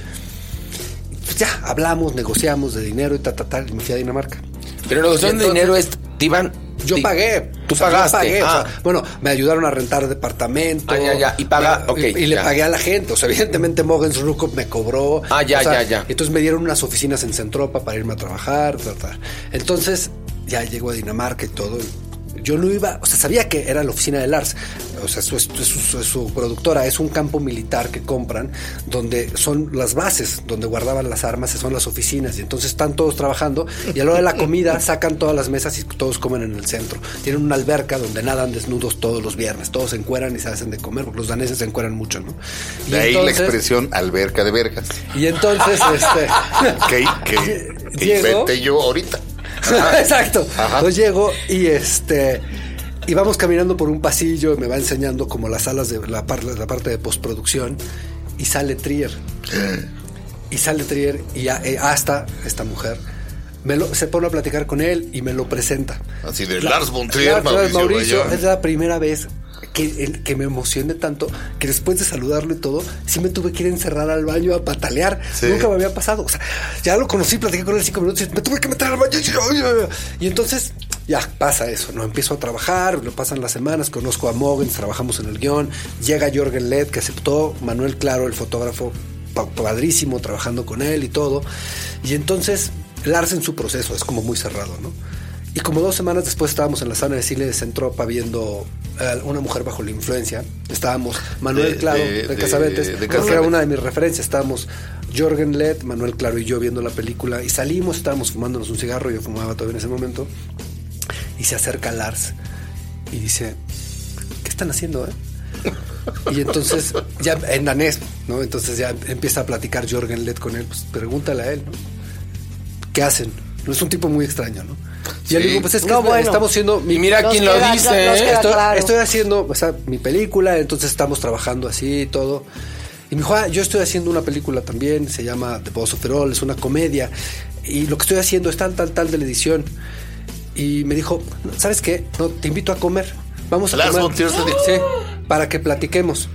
Speaker 4: Pues ya, hablamos, negociamos de dinero y tal, tal, tal, y me fui a Dinamarca.
Speaker 2: Pero la cuestión de dinero es, iban...
Speaker 4: Yo pagué.
Speaker 2: Tú pagaste.
Speaker 4: pagué, o
Speaker 2: ah.
Speaker 4: sea, bueno, me ayudaron a rentar departamento.
Speaker 2: Ah, ya, ya, y paga-
Speaker 4: Me- y, y le pagué a la gente. O sea, evidentemente Mogens Rukov me cobró.
Speaker 2: Ah, ya,
Speaker 4: o sea,
Speaker 2: ya, ya.
Speaker 4: Entonces me dieron unas oficinas en Centropa para irme a trabajar. tal, tal. Entonces ya llego a Dinamarca y todo. Yo no iba, o sea, sabía que era la oficina de Lars. O sea, su, su, su- su productora es un campo militar que compran donde son las bases, donde guardaban las armas, son las oficinas. Y entonces están todos trabajando y a la hora de la comida <laughs> sacan todas las mesas y todos comen en el centro. Tienen una alberca donde nadan desnudos todos los viernes. Todos se encueran y se hacen de comer, porque los daneses se encueran mucho, ¿no? Y
Speaker 1: De ahí la expresión alberca de vergas.
Speaker 4: Y entonces, este. <laughs>
Speaker 1: Que, <laughs> que, que
Speaker 4: Llego.
Speaker 1: inventé yo ahorita. <laughs>
Speaker 4: Exacto.
Speaker 1: Ajá.
Speaker 4: Entonces llego y este. Y vamos caminando por un pasillo y me va enseñando como las salas de la, par- la parte de postproducción. Y sale Trier. y sale Trier y eh, hasta esta mujer. Me lo- se pone a platicar con él y me lo presenta.
Speaker 1: Así de
Speaker 4: La-
Speaker 1: Lars von Trier,
Speaker 4: Lars-
Speaker 1: Mauricio, Bayón.
Speaker 4: es la primera vez que, que me emocioné tanto que después de saludarlo y todo, sí me tuve que ir a encerrar al baño a patalear.
Speaker 1: Sí.
Speaker 4: Nunca me había pasado. O sea, ya lo conocí, platiqué con él cinco minutos y me tuve que meter al baño. Y, entonces ya pasa eso, ¿no? Empiezo a trabajar, lo pasan las semanas, conozco a Mogens, trabajamos en el guion, llega Jorgen Led que aceptó, Manuel Claro, el fotógrafo, pa- padrísimo trabajando con él y todo. Y entonces Lars en su proceso es como muy cerrado, ¿no? Y como dos semanas después estábamos en la sala de cine de Centropa viendo eh, Una mujer bajo la influencia. Estábamos Manuel
Speaker 1: De-
Speaker 4: Claro
Speaker 1: de-
Speaker 4: de,
Speaker 1: de-
Speaker 4: Casabetes,
Speaker 1: de Cassavetes.
Speaker 4: era una de mis referencias. Estábamos Jorgen Led, Manuel Claro y yo viendo la película y salimos, estábamos fumándonos un cigarro, yo fumaba todavía en ese momento. Y se acerca Lars y dice, ¿qué están haciendo, eh? <laughs> Y entonces, ya en danés, ¿no? Entonces ya empieza a platicar Jorgen Led con él, pues pregúntale a él, ¿no? ¿Qué hacen? No es un tipo muy extraño, ¿no? Yo le
Speaker 1: Sí.
Speaker 4: digo, pues es que
Speaker 3: No,
Speaker 4: es-
Speaker 3: bueno.
Speaker 4: estamos haciendo...
Speaker 2: Y mira quién lo dice, ¿eh?
Speaker 4: estoy,
Speaker 3: claro.
Speaker 4: estoy haciendo o sea, mi película, entonces estamos trabajando así y todo. Y me dijo, ah, yo estoy haciendo una película también, se llama The Boss of It All, es una comedia. Y lo que estoy haciendo es tal, tal, tal de la edición. Y me dijo, ¿sabes qué? No, te invito a comer. Vamos a
Speaker 1: Lars
Speaker 4: comer. Sí, para que platiquemos.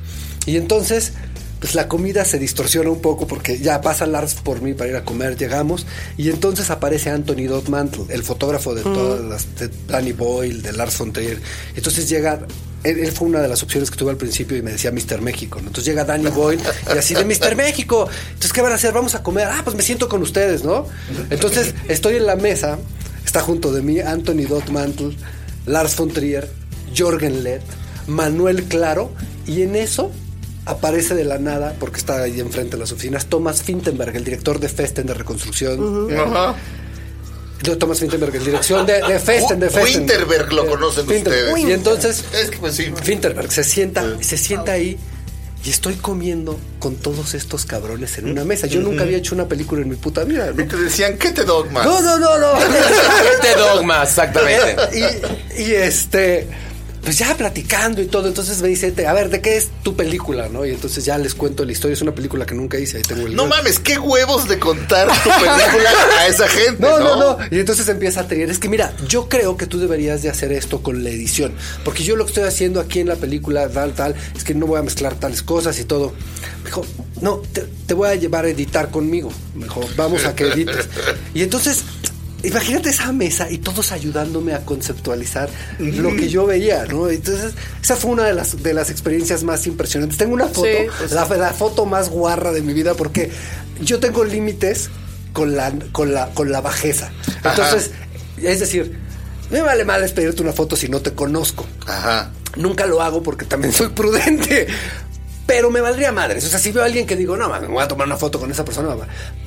Speaker 4: Y entonces, pues la comida se distorsiona un poco porque ya pasa Lars por mí para ir a comer, llegamos. Y entonces aparece Anthony Dot Mantle, el fotógrafo de todas las, de Danny Boyle, de Lars von Trier. Entonces llega él, él fue una de las opciones que tuve al principio y me decía Mr. México. ¿no? Entonces llega Danny Boyle y así de Mr. México. Entonces, ¿qué van a hacer? Vamos a comer. Ah, pues me siento con ustedes, ¿no? Entonces, estoy en la mesa, está junto de mí Anthony Dot Mantle, Lars von Trier, Jorgen Led, Manuel Claro, y en eso aparece de la nada, porque está ahí enfrente de las oficinas, Thomas Fintenberg, el director de Festen de Reconstrucción.
Speaker 1: Ajá.
Speaker 4: De Thomas Fintenberg, el dirección de, de Festen, de Festen.
Speaker 1: Winterberg lo
Speaker 4: Eh,
Speaker 1: conocen
Speaker 4: Finterberg.
Speaker 1: ustedes.
Speaker 4: Y entonces,
Speaker 1: Es que pues sí.
Speaker 4: Finterberg se sienta, se sienta ahí y estoy comiendo con todos estos cabrones en una mesa. Yo nunca había hecho una película en mi puta vida. ¿no?
Speaker 1: Y te decían, ¿qué te dogma?
Speaker 4: No, no, no, no. <laughs>
Speaker 2: Este dogma, exactamente. <laughs>
Speaker 4: y, y este, pues ya platicando y todo, entonces me dice, a ver, ¿de qué es tu película? ¿no? Y entonces ya les cuento la historia. Es una película que nunca hice, ahí tengo el
Speaker 1: No
Speaker 4: guion.
Speaker 1: mames, qué huevos de contar tu película a esa gente. <laughs>
Speaker 4: No,
Speaker 1: No,
Speaker 4: no, no. Y entonces empieza a trier. Es que mira, yo creo que tú deberías de hacer esto con la edición. Porque yo lo que estoy haciendo aquí en la película, tal, tal, es que no voy a mezclar tales cosas y todo. Me dijo, no, te, te voy a llevar a editar conmigo. Me dijo, vamos a que edites. <laughs> Y entonces, imagínate esa mesa y todos ayudándome a conceptualizar lo que yo veía, ¿no? Entonces, esa fue una de las, de las experiencias más impresionantes. Tengo una foto,
Speaker 5: Sí, pues
Speaker 4: la, la foto más guarra de mi vida porque yo tengo límites con la, con la, con la bajeza. Entonces, es decir, me vale mal pedirte una foto si no te conozco.
Speaker 1: Ajá.
Speaker 4: Nunca lo hago porque también soy prudente. Pero me valdría madres. O sea, si veo a alguien que digo, no, me voy a tomar una foto con esa persona.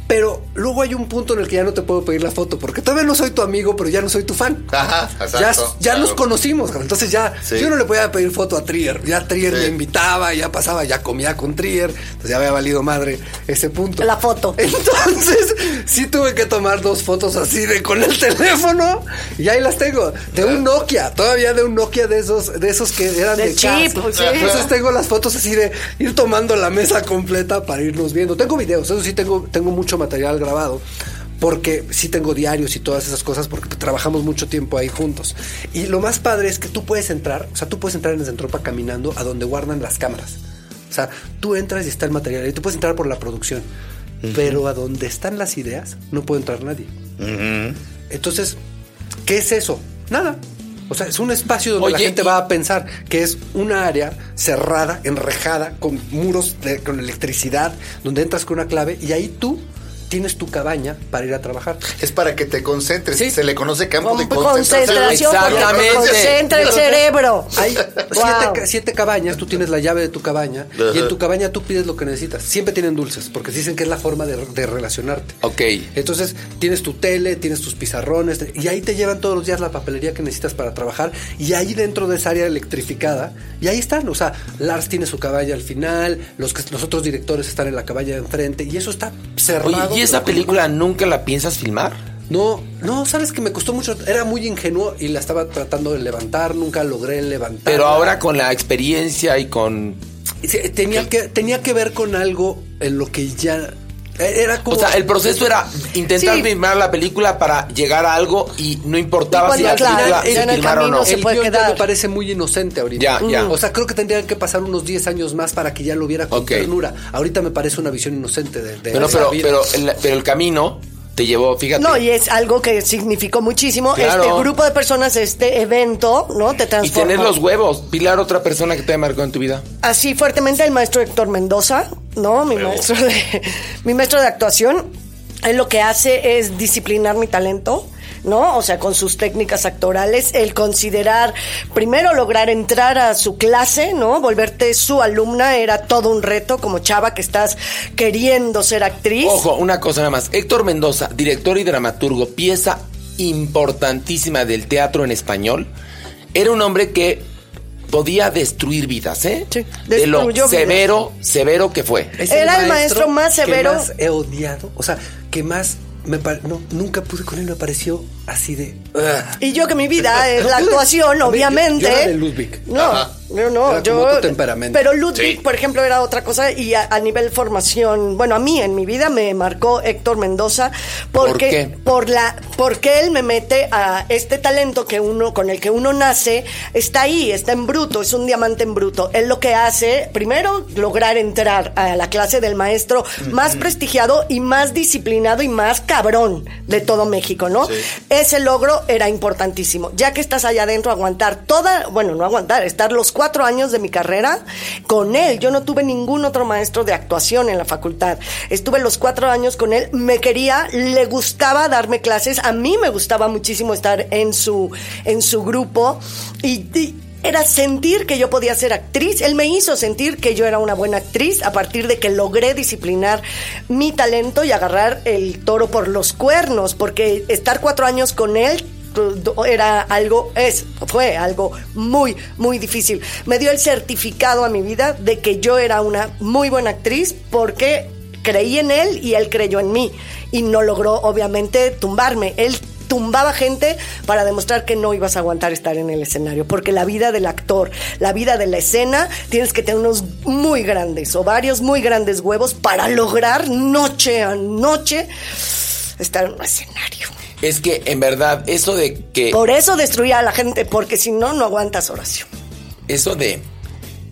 Speaker 4: Mamá". Pero luego hay un punto en el que ya no te puedo pedir la foto porque todavía no soy tu amigo, pero ya no soy tu fan.
Speaker 1: Ajá, exacto,
Speaker 4: ya ya
Speaker 1: claro.
Speaker 4: nos conocimos, entonces ya
Speaker 1: Sí.
Speaker 4: yo no le podía pedir foto a Trier. Ya Trier
Speaker 1: Sí.
Speaker 4: me invitaba, ya pasaba, ya comía con Trier. Entonces ya había valido madre ese punto.
Speaker 3: La foto. <laughs>
Speaker 4: Entonces, sí tuve que tomar dos fotos así de con el <laughs> teléfono y ahí las tengo. De un Nokia, todavía de un Nokia de esos, de esos que eran de,
Speaker 3: De chip,
Speaker 4: casa.
Speaker 3: pues, sí.
Speaker 4: Entonces tengo las fotos así de ir tomando la mesa completa para irnos viendo. Tengo videos, eso sí tengo, tengo mucho material grabado. Porque sí tengo diarios y todas esas cosas, porque trabajamos mucho tiempo ahí juntos. Y lo más padre es que tú puedes entrar, o sea, tú puedes entrar en el Centropa caminando a donde guardan las cámaras. O sea, tú entras y está el material y tú puedes entrar por la producción. Pero a donde están las ideas no puede entrar nadie. Entonces, ¿qué es eso? Nada. O sea, es un espacio donde la gente
Speaker 2: y-
Speaker 4: va a pensar que es una área cerrada, enrejada, con muros, de- con electricidad, donde entras con una clave y ahí tú tienes tu cabaña para ir a trabajar.
Speaker 1: Es para que te concentres.
Speaker 4: Sí.
Speaker 1: Se le conoce campo
Speaker 3: Con
Speaker 1: de concentración.
Speaker 3: porque
Speaker 2: Exactamente.
Speaker 3: concentra el cerebro.
Speaker 4: Hay
Speaker 3: Wow.
Speaker 4: siete, ca- siete cabañas, tú tienes la llave de tu cabaña y
Speaker 1: Ajá.
Speaker 4: en tu cabaña tú pides lo que necesitas. Siempre tienen dulces, porque dicen que es la forma de, de relacionarte.
Speaker 2: Ok.
Speaker 4: Entonces tienes tu tele, tienes tus pizarrones y ahí te llevan todos los días la papelería que necesitas para trabajar y ahí dentro de esa área electrificada y ahí están, o sea, Lars tiene su cabaña al final, los que los otros directores están en la cabaña de enfrente y eso está cerrado.
Speaker 2: Oye, ¿y esa película nunca la piensas filmar?
Speaker 4: No, no, sabes que me costó mucho, era muy ingenuo y la estaba tratando de levantar, nunca logré levantar.
Speaker 2: Pero ahora con la experiencia y con...
Speaker 4: tenía que tenía que ver con algo en lo que ya era como
Speaker 2: O sea, el proceso era intentar
Speaker 3: Sí.
Speaker 2: filmar la película para llegar a algo y no importaba
Speaker 3: Y
Speaker 2: si la
Speaker 3: claro,
Speaker 2: película o no.
Speaker 3: se
Speaker 4: el
Speaker 3: puede quedar.
Speaker 4: me parece muy inocente ahorita.
Speaker 2: Ya, ya.
Speaker 4: O sea, creo que tendrían que pasar unos 10 años más para que ya lo viera con ternura. Ahorita me parece una visión inocente de, de
Speaker 2: Pero,
Speaker 4: esa
Speaker 2: pero,
Speaker 4: vida.
Speaker 2: pero, el, pero el camino te llevó, fíjate.
Speaker 3: No, y es algo que significó muchísimo.
Speaker 2: Claro.
Speaker 3: Este grupo de personas, este evento, ¿no? Te
Speaker 2: y
Speaker 3: transformó.
Speaker 2: tener los huevos. Pilar, otra persona que te marcado en tu vida.
Speaker 3: Así fuertemente el maestro Héctor Mendoza, ¿no? Mi maestro de, <laughs> mi maestro de actuación, él lo que hace es disciplinar mi talento. ¿No? O sea, con sus técnicas actorales, el considerar, primero lograr entrar a su clase, ¿no? Volverte su alumna era todo un reto como chava que estás queriendo ser actriz.
Speaker 2: Ojo, una cosa nada más. Héctor Mendoza, director y dramaturgo, pieza importantísima del teatro en español, era un hombre que podía destruir vidas, ¿eh?
Speaker 3: Sí,
Speaker 2: de lo
Speaker 3: vidas.
Speaker 2: severo, severo que fue.
Speaker 4: Es
Speaker 3: Era el maestro más
Speaker 4: que
Speaker 3: severo.
Speaker 4: más he odiado. O sea, que más me no, nunca pude con él, me pareció así de. "Ugh".
Speaker 3: Y yo que mi vida es la actuación,
Speaker 4: Yo-
Speaker 3: obviamente.
Speaker 4: yo era de Ludwig.
Speaker 3: No,
Speaker 1: Ajá.
Speaker 3: yo no,
Speaker 4: Era
Speaker 3: yo.
Speaker 4: como otro temperamento.
Speaker 3: Pero Ludwig,
Speaker 1: Sí.
Speaker 3: por ejemplo, era otra cosa y a, a nivel formación, bueno, a mí en mi vida me marcó Héctor Mendoza porque
Speaker 2: ¿Por qué?
Speaker 3: por la porque él me mete a este talento que uno con el que uno nace está ahí, está en bruto, es un diamante en bruto. Él lo que hace, primero lograr entrar a la clase del maestro más prestigiado y más disciplinado y más cabrón de todo México, ¿no? Ese logro era importantísimo. Ya que estás allá adentro, aguantar toda, bueno, no aguantar, estar los cuatro años de mi carrera con él. Yo no tuve ningún otro maestro de actuación en la facultad. Estuve los cuatro años con él, me quería, le gustaba darme clases, a mí me gustaba muchísimo estar en su, en su grupo y- y era sentir que yo podía ser actriz. Él me hizo sentir que yo era una buena actriz a partir de que logré disciplinar mi talento y agarrar el toro por los cuernos, porque estar cuatro años con él era algo, es, fue algo muy, muy difícil. Me dio el certificado a mi vida de que yo era una muy buena actriz porque creí en él y él creyó en mí. Y no logró, obviamente, tumbarme. Él tumbaba gente para demostrar que no ibas a aguantar estar en el escenario, porque la vida del actor, la vida de la escena, tienes que tener unos muy grandes o varios muy grandes huevos para lograr noche a noche estar en un escenario.
Speaker 2: Es que en verdad, eso de que.
Speaker 3: Por eso destruía a la gente, porque si no, no aguantas oración.
Speaker 2: eso de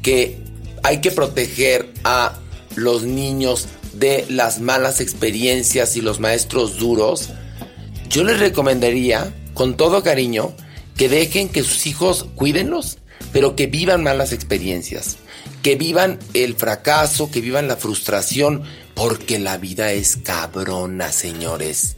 Speaker 2: que hay que proteger a los niños de las malas experiencias y los maestros duros, yo les recomendaría, con todo cariño, que dejen que sus hijos cuídenlos, pero que vivan malas experiencias, que vivan el fracaso, que vivan la frustración, porque la vida es cabrona, señores.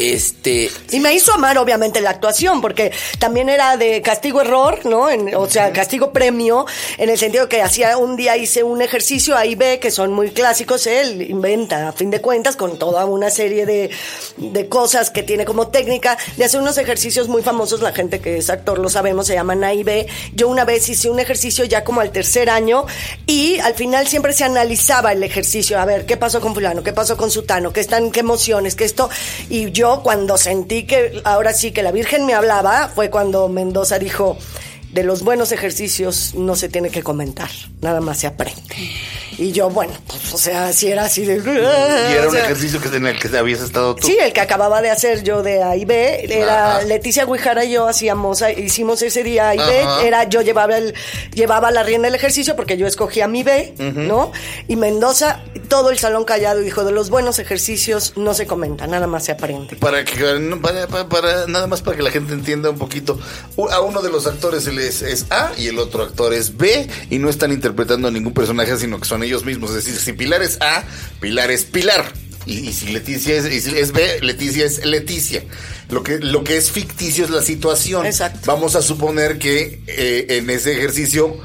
Speaker 2: Este,
Speaker 3: Y me hizo amar, obviamente, la actuación, porque también era de castigo-error, ¿no? En- o sea, castigo-premio, en el sentido que hacía un día hice un ejercicio A y B, que son muy clásicos, él inventa, a fin de cuentas, con toda una serie de, de cosas que tiene como técnica, de hacer unos ejercicios muy famosos, la gente que es actor lo sabemos, se llaman A y B. Yo una vez hice un ejercicio ya como al tercer año, y al final siempre se analizaba el ejercicio, a ver, ¿qué pasó con fulano? ¿Qué pasó con sutano? ¿Qué están, qué emociones? ¿Qué esto? Y yo cuando sentí que ahora sí que la Virgen me hablaba, fue cuando Mendoza dijo, de los buenos ejercicios no se tiene que comentar, nada más se aprende. Y yo, bueno, pues, o sea, si era así de...
Speaker 1: Y era
Speaker 3: o
Speaker 1: un
Speaker 3: sea,
Speaker 1: ejercicio que en el que habías estado tú.
Speaker 3: Sí, el que acababa de hacer yo de A y B, era
Speaker 1: Ajá.
Speaker 3: Leticia Guijara y yo hacíamos, hicimos ese día A y B, era yo llevaba el, llevaba la rienda del ejercicio porque yo escogía mi B, ¿no? Y Mendoza, todo el salón callado, dijo, de los buenos ejercicios no se comenta, nada más se aprende.
Speaker 1: Para que para, para- para- nada más para que la gente entienda un poquito. A uno de los actores es, es A y el otro actor es B y no están interpretando a ningún personaje, sino que son ellos mismos. Es decir, si Pilar es A, Pilar es Pilar. Y, y si Leticia es, y si es B, Leticia es Leticia. Lo que, lo que es ficticio es la situación.
Speaker 3: Exacto.
Speaker 1: Vamos a suponer que eh, en ese ejercicio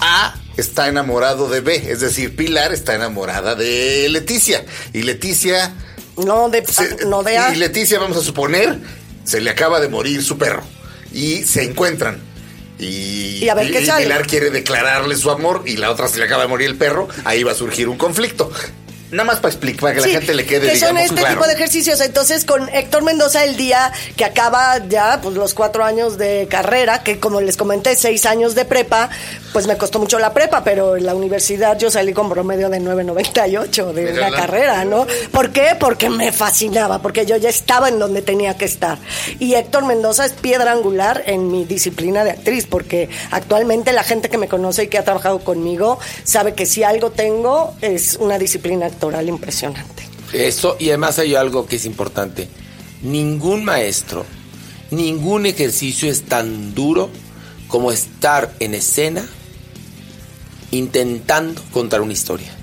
Speaker 1: A está enamorado de B, es decir, Pilar está enamorada de Leticia. Y Leticia
Speaker 3: No de,
Speaker 1: se-
Speaker 3: no de A.
Speaker 1: Y Leticia, vamos a suponer, se le acaba de morir su perro. Y se encuentran. Y,
Speaker 3: Y a ver qué sale.
Speaker 1: Pilar quiere declararle su amor y la otra se le acaba de morir el perro. Ahí va a surgir un conflicto. Nada más para explicar, para que
Speaker 3: Sí,
Speaker 1: la gente le quede,
Speaker 3: que son
Speaker 1: digamos,
Speaker 3: este
Speaker 1: claro.
Speaker 3: tipo de ejercicios. Entonces, con Héctor Mendoza, el día que acaba ya, pues los cuatro años de carrera, que como les comenté, seis años de prepa, pues me costó mucho la prepa, pero en la universidad yo salí con promedio de 9.98 de una carrera, ¿no? ¿Por qué? Porque me fascinaba, porque yo ya estaba en donde tenía que estar. Y Héctor Mendoza es piedra angular en mi disciplina de actriz, porque actualmente la gente que me conoce y que ha trabajado conmigo sabe que si algo tengo es una disciplina impresionante.
Speaker 2: Eso, y además hay algo que es importante. Ningún maestro, ningún ejercicio es tan duro como estar en escena intentando contar una historia.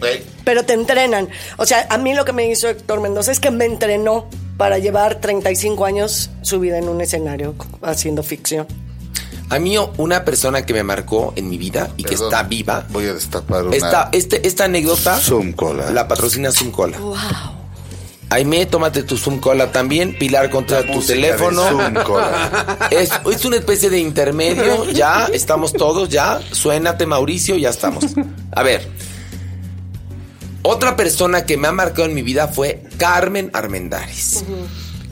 Speaker 3: Pero te entrenan. O sea, a mí lo que me hizo Héctor Mendoza es que me entrenó para llevar 35 años su vida en un escenario haciendo ficción.
Speaker 2: A mí una persona que me marcó en mi vida y que está viva.
Speaker 1: Voy a destapar una
Speaker 2: Esta, este, esta anécdota
Speaker 1: Zoom Cola.
Speaker 2: la patrocina Zoom Cola. Aime, tómate tu Zoom Cola también. Pilar, contra tu teléfono.
Speaker 1: Zoom Cola. <laughs>
Speaker 2: Es, es una especie de intermedio. Ya estamos todos, ya. Suénate, Mauricio, ya estamos. A ver. Otra persona que me ha marcado en mi vida fue Carmen Armendáriz.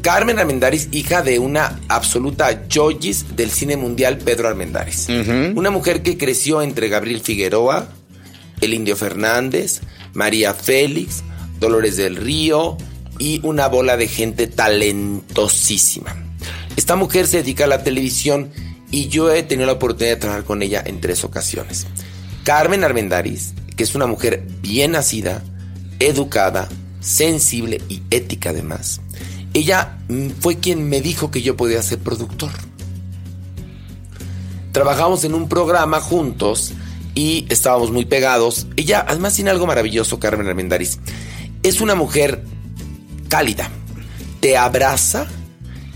Speaker 2: Carmen Armendáriz, hija de una absoluta joyis del cine mundial, Pedro Armendáriz. Una mujer que creció entre Gabriel Figueroa, el Indio Fernández, María Félix, Dolores del Río y una bola de gente talentosísima. Esta mujer se dedica a la televisión y yo he tenido la oportunidad de trabajar con ella en tres ocasiones. Carmen Armendáriz, que es una mujer bien nacida, educada, sensible y ética además. Ella mm, fue quien me dijo que yo podía ser productor. Trabajamos en un programa juntos y estábamos muy pegados. Ella, además, tiene algo maravilloso, Carmen Armendáriz. Es una mujer cálida. Te abraza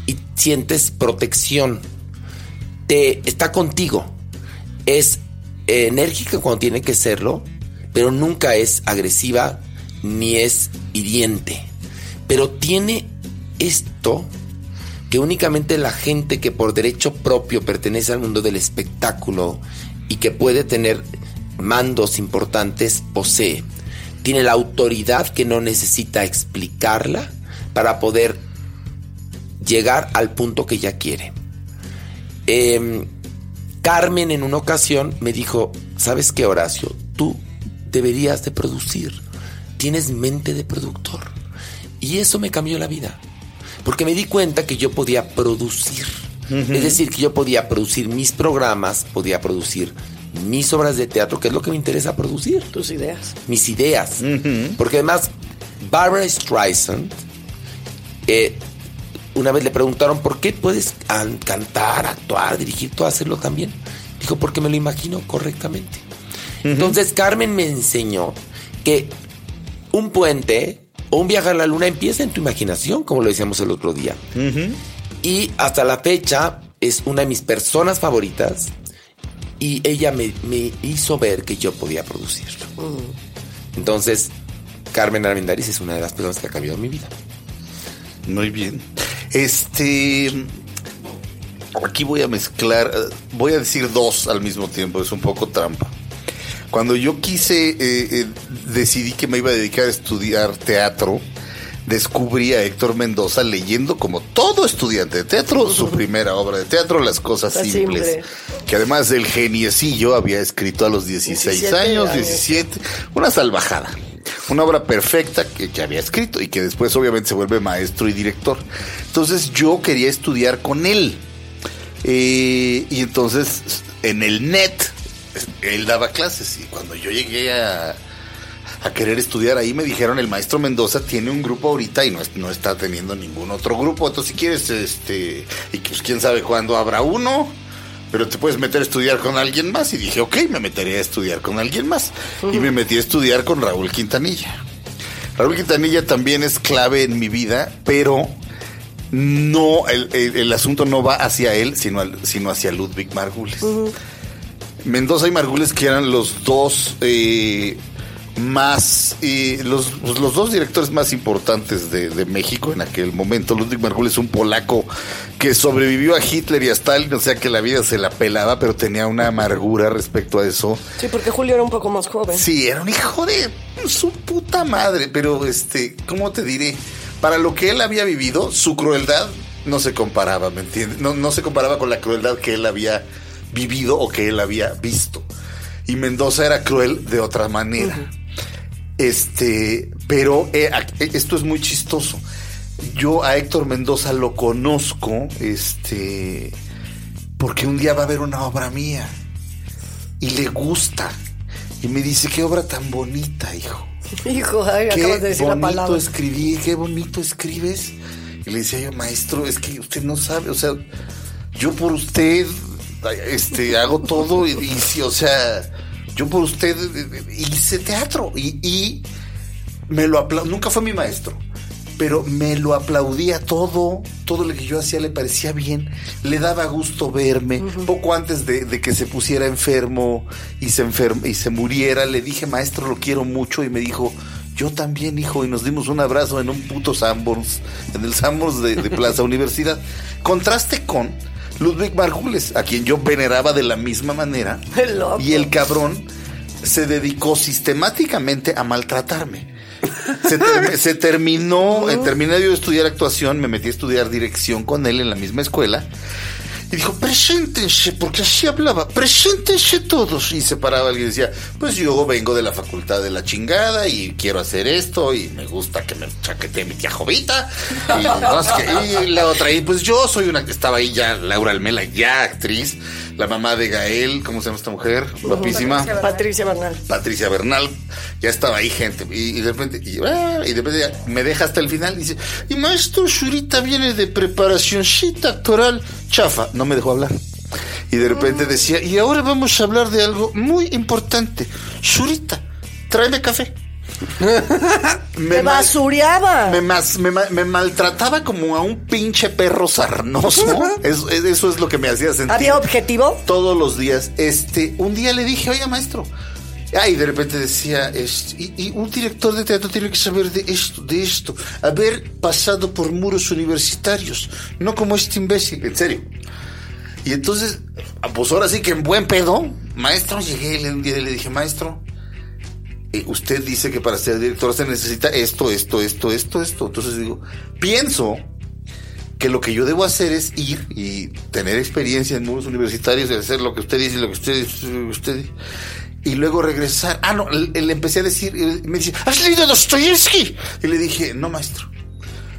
Speaker 2: y sientes protección. Te está contigo. Es eh, enérgica cuando tiene que serlo, pero nunca es agresiva ni es hiriente. Pero tiene esto que únicamente la gente que por derecho propio pertenece al mundo del espectáculo y que puede tener mandos importantes posee. Tiene la autoridad que no necesita explicarla para poder llegar al punto que ella quiere. Em, Carmen en una ocasión me dijo, ¿sabes qué Horacio? Tú deberías de producir. Tienes mente de productor. Y eso me cambió la vida. Porque me di cuenta que yo podía producir. Es decir, que yo podía producir mis programas, podía producir mis obras de teatro, que es lo que me interesa producir.
Speaker 3: Tus ideas.
Speaker 2: Mis ideas. Porque además, Barbara Streisand, eh, una vez le preguntaron, ¿por qué puedes an- cantar, actuar, dirigir, todo hacerlo también? Dijo, porque me lo imagino correctamente. Entonces, Carmen me enseñó que un puente un viaje a la luna empieza en tu imaginación, como lo decíamos el otro día. Y hasta la fecha es una de mis personas favoritas. Y ella me, me hizo ver que yo podía producirlo. Entonces, Carmen Armendáriz es una de las personas que ha cambiado mi vida.
Speaker 1: Muy bien. Este. Aquí voy a mezclar. eh, Voy a decir dos al mismo tiempo. Es un poco trampa. Cuando yo quise, eh, eh, decidí que me iba a dedicar a estudiar teatro. Descubrí a Héctor Mendoza leyendo, como todo estudiante de teatro, su <laughs> primera obra de teatro, Las Cosas
Speaker 3: La
Speaker 1: Simples.
Speaker 3: Simple.
Speaker 1: Que además del geniecillo había escrito a los 16
Speaker 3: 17
Speaker 1: años,
Speaker 3: años.
Speaker 1: 17. Una salvajada. Una obra perfecta que, que había escrito y que después obviamente se vuelve maestro y director. Entonces yo quería estudiar con él. Eh, y entonces en el net él daba clases y cuando yo llegué a, a querer estudiar ahí me dijeron el maestro Mendoza tiene un grupo ahorita y no, no está teniendo ningún otro grupo. Entonces si quieres, este, y pues quién sabe cuándo habrá uno. Pero te puedes meter a estudiar con alguien más. Y dije, ok, me meteré a estudiar con alguien más. Y me metí a estudiar con Raúl Quintanilla. Raúl Quintanilla también es clave en mi vida, pero no, el, el- el asunto no va hacia él, sino, al- sino hacia Ludwig Margules. Mendoza y Margules, que eran los dos eh, más, eh, los, pues, los dos directores más importantes de, de México en aquel momento. Ludwig Margules, un polaco que sobrevivió a Hitler y a Stalin, o sea que la vida se la pelaba, pero tenía una amargura respecto a eso.
Speaker 3: Sí, porque Julio era un poco más joven.
Speaker 1: Sí, era un hijo de su puta madre, pero este, ¿cómo te diré? Para lo que él había vivido, su crueldad no se comparaba, ¿me entiendes? No, no se comparaba con la crueldad que él había vivido o que él había visto. Y Mendoza era cruel de otra manera. Este, pero eh, eh, esto es muy chistoso. Yo a Héctor Mendoza lo conozco, este, porque un día va a ver una obra mía y le gusta. Y me dice, qué obra tan bonita, hijo. <laughs>
Speaker 3: Hijo, ay,
Speaker 1: Qué
Speaker 3: acabas de decir la
Speaker 1: bonito
Speaker 3: palabra.
Speaker 1: escribí, qué bonito escribes. Y le decía yo, maestro, es que usted no sabe, o sea, yo por usted este, hago todo y, sí, o sea, yo por usted eh, hice teatro y, y me lo apla- nunca fue mi maestro, pero me lo aplaudía todo, todo lo que yo hacía le parecía bien, le daba gusto verme. Poco antes de, de que se pusiera enfermo y se enferm- y se muriera, le dije, maestro, lo quiero mucho, y me dijo, yo también, hijo, y nos dimos un abrazo en un puto Sanborns, en el Sanborns de, de Plaza <laughs> Universidad. Contraste con Ludwig Margules, a quien yo veneraba de la misma manera, <laughs>
Speaker 3: Loco.
Speaker 1: y el cabrón se dedicó sistemáticamente a maltratarme. Se, termi- se terminó, <laughs> eh, terminé yo de estudiar actuación, me metí a estudiar dirección con él en la misma escuela. Y dijo, preséntense, porque así hablaba, preséntense todos. Y se paraba alguien y decía, pues yo vengo de la facultad de la chingada y quiero hacer esto y me gusta que me chaquetee mi tía Jovita. Y, no la otra, y pues yo soy una que estaba ahí ya, Laura Almela, ya actriz, la mamá de Gael, ¿cómo se llama esta mujer? Guapísima.
Speaker 3: Patricia Bernal.
Speaker 1: Patricia Bernal, ya estaba ahí gente, y, y de repente, y, ah, y de repente ya me deja hasta el final y dice, y maestro Shurita viene de preparacioncita actoral chafa, no me dejó hablar. Y de repente decía, y ahora vamos a hablar de algo muy importante. Shurita, tráeme café. <laughs>
Speaker 3: Me basureaba.
Speaker 1: me, mas- me ma- me maltrataba como a un pinche perro sarnoso. <laughs> Eso, eso es lo que me hacía sentir
Speaker 3: ¿Había objetivo?
Speaker 1: todos los días. Este, un día le dije, oye, maestro. Ah, y de repente decía, este, y, un director de teatro tiene que saber de esto, de esto, haber pasado por muros universitarios, no como este imbécil, en serio. Y entonces, pues ahora sí que en buen pedo, maestro, llegué y le- dije, maestro, eh, usted dice que para ser director se necesita esto, esto, esto, esto, esto. Entonces digo, pienso que lo que yo debo hacer es ir y tener experiencia en muros universitarios y hacer lo que usted dice, lo que usted usted y luego regresar. Ah, no, le, empecé a decir, me dice, ¿has leído Dostoyevsky? Y le dije, no, maestro.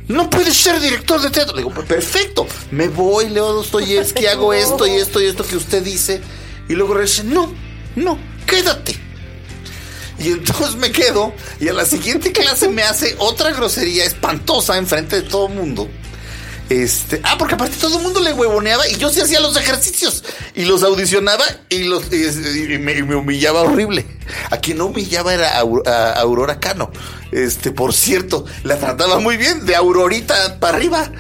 Speaker 1: No puedes ser director de teatro. Le digo, "Pues, perfecto, me voy, leo Dostoyevsky, <laughs> hago esto y esto y esto que usted dice. Y luego regresé, no, no, quédate. Y entonces me quedo y a la siguiente clase me hace otra grosería espantosa enfrente de todo el mundo. Este, ah, porque aparte todo el mundo le huevoneaba y yo sí hacía los ejercicios y los audicionaba y los y, y me, y me humillaba horrible. A quien no humillaba era a Aurora Cano. Este, por cierto, la trataba muy bien, de Aurorita para arriba.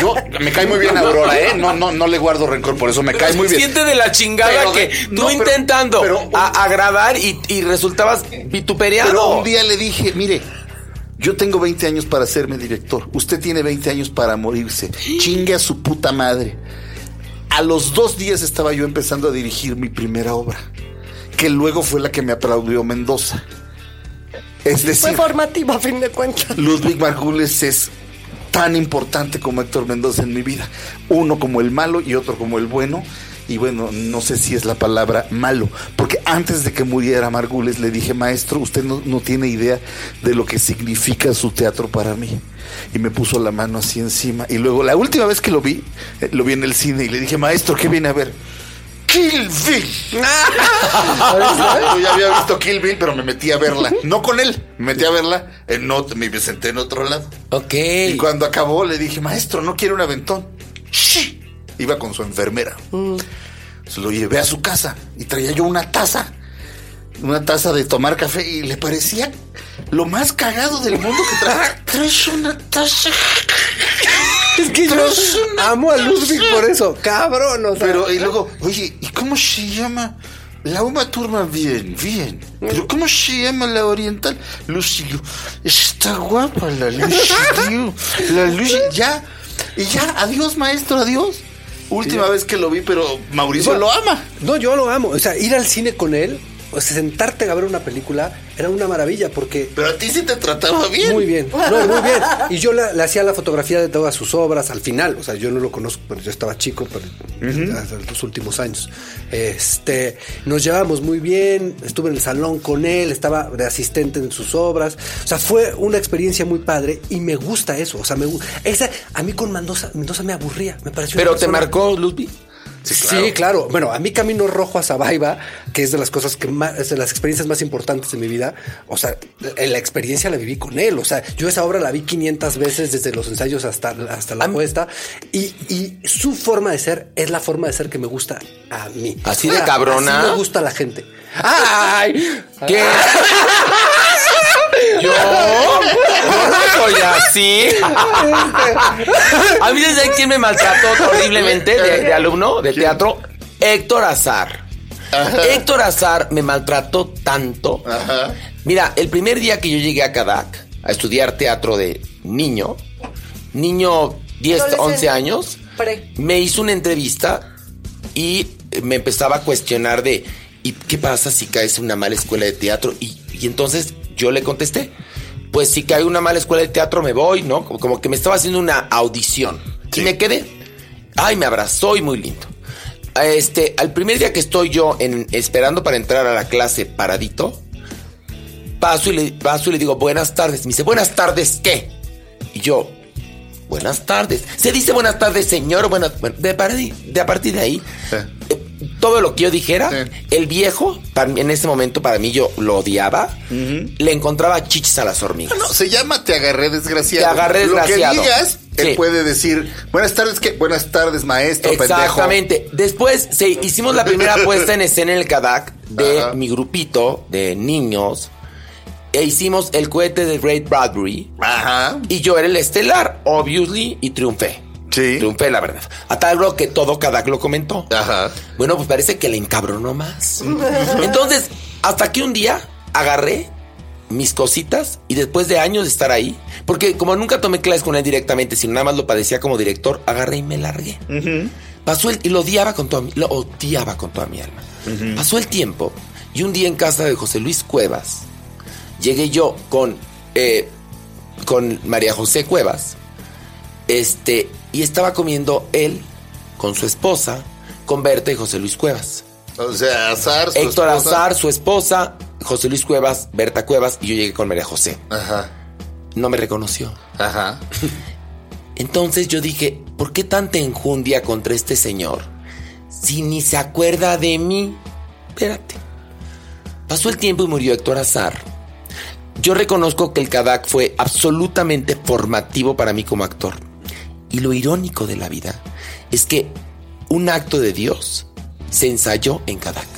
Speaker 1: Yo me cae muy bien Aurora, eh. No, no, no le guardo rencor, por eso me cae muy bien.
Speaker 2: Siente de la chingada
Speaker 1: Pero
Speaker 2: que tú
Speaker 1: no,
Speaker 2: intentando
Speaker 1: pero-
Speaker 2: a- agradar y, y resultabas vitupereado.
Speaker 1: Pero un día le dije, mire, yo tengo 20 años para serme director. Usted tiene 20 años para morirse. Chingue a su puta madre. A los dos días estaba yo empezando a dirigir mi primera obra, que luego fue la que me aplaudió Mendoza. Es
Speaker 3: Fue
Speaker 1: decir,
Speaker 3: formativo a fin de cuentas.
Speaker 1: Ludwig Margules es tan importante como Héctor Mendoza en mi vida. Uno como el malo y otro como el bueno. Y bueno, no sé si es la palabra malo, porque antes de que muriera Margules le dije, maestro, usted no, no tiene idea de lo que significa su teatro para mí. Y me puso la mano así encima. Y luego, la última vez que lo vi, eh, lo vi en el cine y le dije, maestro, ¿qué viene a ver? Kill Bill. <laughs> Yo ya había visto Kill Bill, pero me metí a verla. No con él, me metí a verla. En otro, me senté en otro lado.
Speaker 2: Ok.
Speaker 1: Y cuando acabó le dije, maestro, no quiero un aventón. ¡Shh! Iba con su enfermera. Se lo llevé a su casa y traía yo una taza. Una taza de tomar café y le parecía lo más cagado del mundo que traía. <laughs> Traes una taza.
Speaker 4: Es que yo amo a Ludwig por eso, cabrón. O sea,
Speaker 1: Pero, y luego, oye, ¿y cómo se llama? La Uma Turma, bien, bien. Pero, ¿cómo se llama la oriental? Lucy Liu. Está guapa la Lucy <laughs> Liu. La Lucy, ya. Y ya, adiós, maestro, adiós. Última vez que lo vi, pero Mauricio
Speaker 4: Bueno,
Speaker 1: lo ama.
Speaker 4: No, yo lo amo. O sea, ir al cine con él, o sea, sentarte a ver una película, era una maravilla porque
Speaker 1: Pero a ti sí te trataba bien.
Speaker 4: Muy bien, <laughs> no, muy bien. Y yo la- le hacía la fotografía de todas sus obras al final. O sea, yo no lo conozco, pero yo estaba chico, pero hasta los últimos años. Este, nos llevábamos muy bien, estuve en el salón con él, estaba de asistente en sus obras. O sea, fue una experiencia muy padre y me gusta eso. O sea, me gu- esa, a mí con Mendoza, Mendoza me aburría, me pareció.
Speaker 2: Pero te marcó Ludwig.
Speaker 4: Sí, claro. Bueno, a mí Camino Rojo a Sabaiba, que es de las cosas que más, es de las experiencias más importantes de mi vida, o sea, la experiencia la viví con él. O sea, yo esa obra la vi 500 veces desde los ensayos hasta, hasta la puesta y, y su forma de ser es la forma de ser que me gusta a mí.
Speaker 2: Así de cabrona.
Speaker 4: Así me gusta a la gente. ¡Ay!
Speaker 2: ¿Qué? <laughs> Yo, soy así. <laughs> A mí desde quién me maltrató horriblemente de, de alumno de teatro, Héctor Azar. Héctor Azar me maltrató tanto.
Speaker 1: Ajá.
Speaker 2: Mira, el primer día que yo llegué a Cadac a estudiar teatro de niño, niño 10,
Speaker 3: Adolescente.
Speaker 2: 11 años,
Speaker 3: Pre.
Speaker 2: me hizo una entrevista y me empezaba a cuestionar de, ¿y qué pasa si caes en una mala escuela de teatro? Y, y entonces yo le contesté, pues si caigo en una mala escuela de teatro me voy, ¿no? Como, como que me estaba haciendo una audición. Y me quedé. Ay, me abrazó y muy lindo. Este, al primer día que estoy yo en, esperando para entrar a la clase paradito, paso y, le, paso y le digo, buenas tardes. Me dice, buenas tardes, ¿qué? Y yo, buenas tardes. Se dice buenas tardes, señor. Buenas, bueno, de, de a partir de ahí, eh, todo lo que yo dijera,
Speaker 1: Sí.
Speaker 2: el viejo, en ese momento para mí yo lo odiaba, le encontraba chichis a las hormigas.
Speaker 1: No, se llama Te agarré desgraciado.
Speaker 2: Te agarré desgraciado.
Speaker 1: Lo que digas, él
Speaker 2: Sí.
Speaker 1: puede decir, buenas tardes, ¿qué? Buenas tardes, maestro, pendejo.
Speaker 2: Exactamente. Después se, hicimos la primera <laughs> puesta en escena en el Kadak de
Speaker 1: Ajá.
Speaker 2: mi grupito de niños. E hicimos el cohete de Ray Bradbury.
Speaker 1: Ajá.
Speaker 2: Y yo era el estelar, obviously, y triunfé.
Speaker 1: Sí.
Speaker 2: Triunfé, la verdad. A tal grado que todo Kadak lo comentó.
Speaker 1: Ajá.
Speaker 2: Bueno, pues parece que le encabronó más. Entonces, hasta que un día agarré mis cositas y después de años de estar ahí, porque como nunca tomé clases con él directamente, sino nada más lo padecía como director, agarré y me largué. Pasó el y lo odiaba con toda mi, lo odiaba con toda mi alma. Pasó el tiempo y un día en casa de José Luis Cuevas llegué yo con eh, con María José Cuevas, este y estaba comiendo él con su esposa, con Berta y José Luis Cuevas.
Speaker 1: O sea, Azar, su
Speaker 2: Héctor
Speaker 1: esposa.
Speaker 2: Azar, su esposa, José Luis Cuevas, Berta Cuevas y yo llegué con María José.
Speaker 1: Ajá.
Speaker 2: No me reconoció.
Speaker 1: Ajá. <laughs>
Speaker 2: Entonces yo dije, ¿por qué tanta enjundia contra este señor? Si ni se acuerda de mí. Espérate. Pasó el tiempo y murió Héctor Azar. Yo reconozco que el Kadak fue absolutamente formativo para mí como actor. Y lo irónico de la vida es que un acto de Dios se ensayó en Kadak.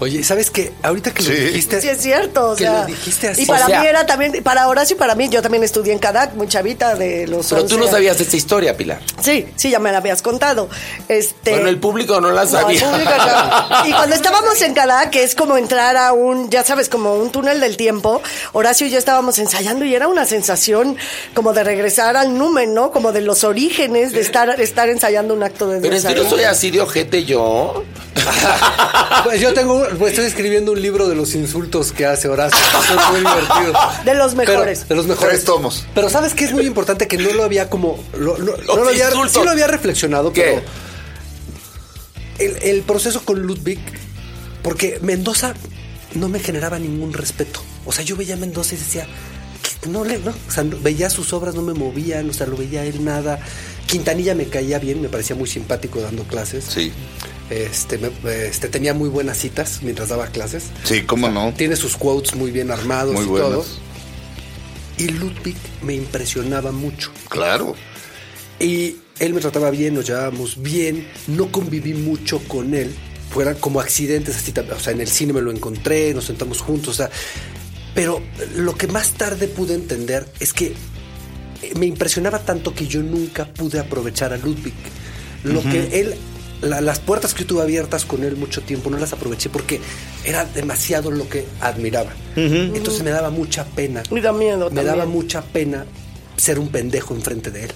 Speaker 4: Oye, ¿sabes qué? Ahorita que lo
Speaker 1: Sí.
Speaker 4: dijiste.
Speaker 3: Sí, es cierto. O
Speaker 4: que
Speaker 3: sea,
Speaker 4: lo dijiste así.
Speaker 3: Y para
Speaker 2: O sea-
Speaker 3: mí era también, para Horacio y para mí, yo también estudié en Cadac, muy chavita de los
Speaker 2: Pero tú
Speaker 3: 11
Speaker 2: no sabías esta historia, Pilar.
Speaker 3: Sí, sí, ya me la habías contado. Este,
Speaker 2: Bueno, el público no la
Speaker 3: No, el
Speaker 2: sabía.
Speaker 3: público no. Y cuando estábamos en Cadac, que es como entrar a un, ya sabes, como un túnel del tiempo, Horacio y yo estábamos ensayando y era una sensación como de regresar al numen, ¿no? Como de los orígenes de estar, estar ensayando un acto de
Speaker 2: Pero
Speaker 3: Dios
Speaker 2: serio
Speaker 3: ahí.
Speaker 2: soy así de ojete yo.
Speaker 4: Pues yo tengo, pues estoy <laughs> escribiendo un libro de los insultos que hace Horacio. <laughs> Es muy divertido.
Speaker 3: De los
Speaker 4: Pero-
Speaker 3: mejores.
Speaker 4: de los mejores.
Speaker 1: Tres tomos.
Speaker 4: Pero sabes que es muy importante que no lo había como. lo- lo- no lo había, sí lo había reflexionado,
Speaker 2: ¿Qué?
Speaker 4: pero. El, el proceso con Ludwig. Porque Mendoza no me generaba ningún respeto. O sea, yo veía a Mendoza y decía. "¿Qué? No le, no. O sea, veía sus obras, no me movían, o sea, lo veía él nada. Quintanilla me caía bien, me parecía muy simpático dando clases.
Speaker 1: Sí.
Speaker 4: Este, este, tenía muy buenas citas mientras daba clases.
Speaker 1: Sí, cómo no.
Speaker 4: Tiene sus quotes muy bien armados
Speaker 1: Muy
Speaker 4: y
Speaker 1: buenos.
Speaker 4: todo. Y Ludwig me impresionaba mucho.
Speaker 1: Claro.
Speaker 4: Y él me trataba bien, nos llevábamos bien. No conviví mucho con él. Fueran como accidentes así. O sea, en el cine me lo encontré, nos sentamos juntos. O sea, pero lo que más tarde pude entender es que me impresionaba tanto que yo nunca pude aprovechar a Ludwig. Lo que él, la- las puertas que yo tuve abiertas con él mucho tiempo, no las aproveché porque era demasiado lo que admiraba. Entonces me daba mucha pena.
Speaker 3: Y da miedo
Speaker 4: Me daba mucha pena ser un pendejo enfrente de él.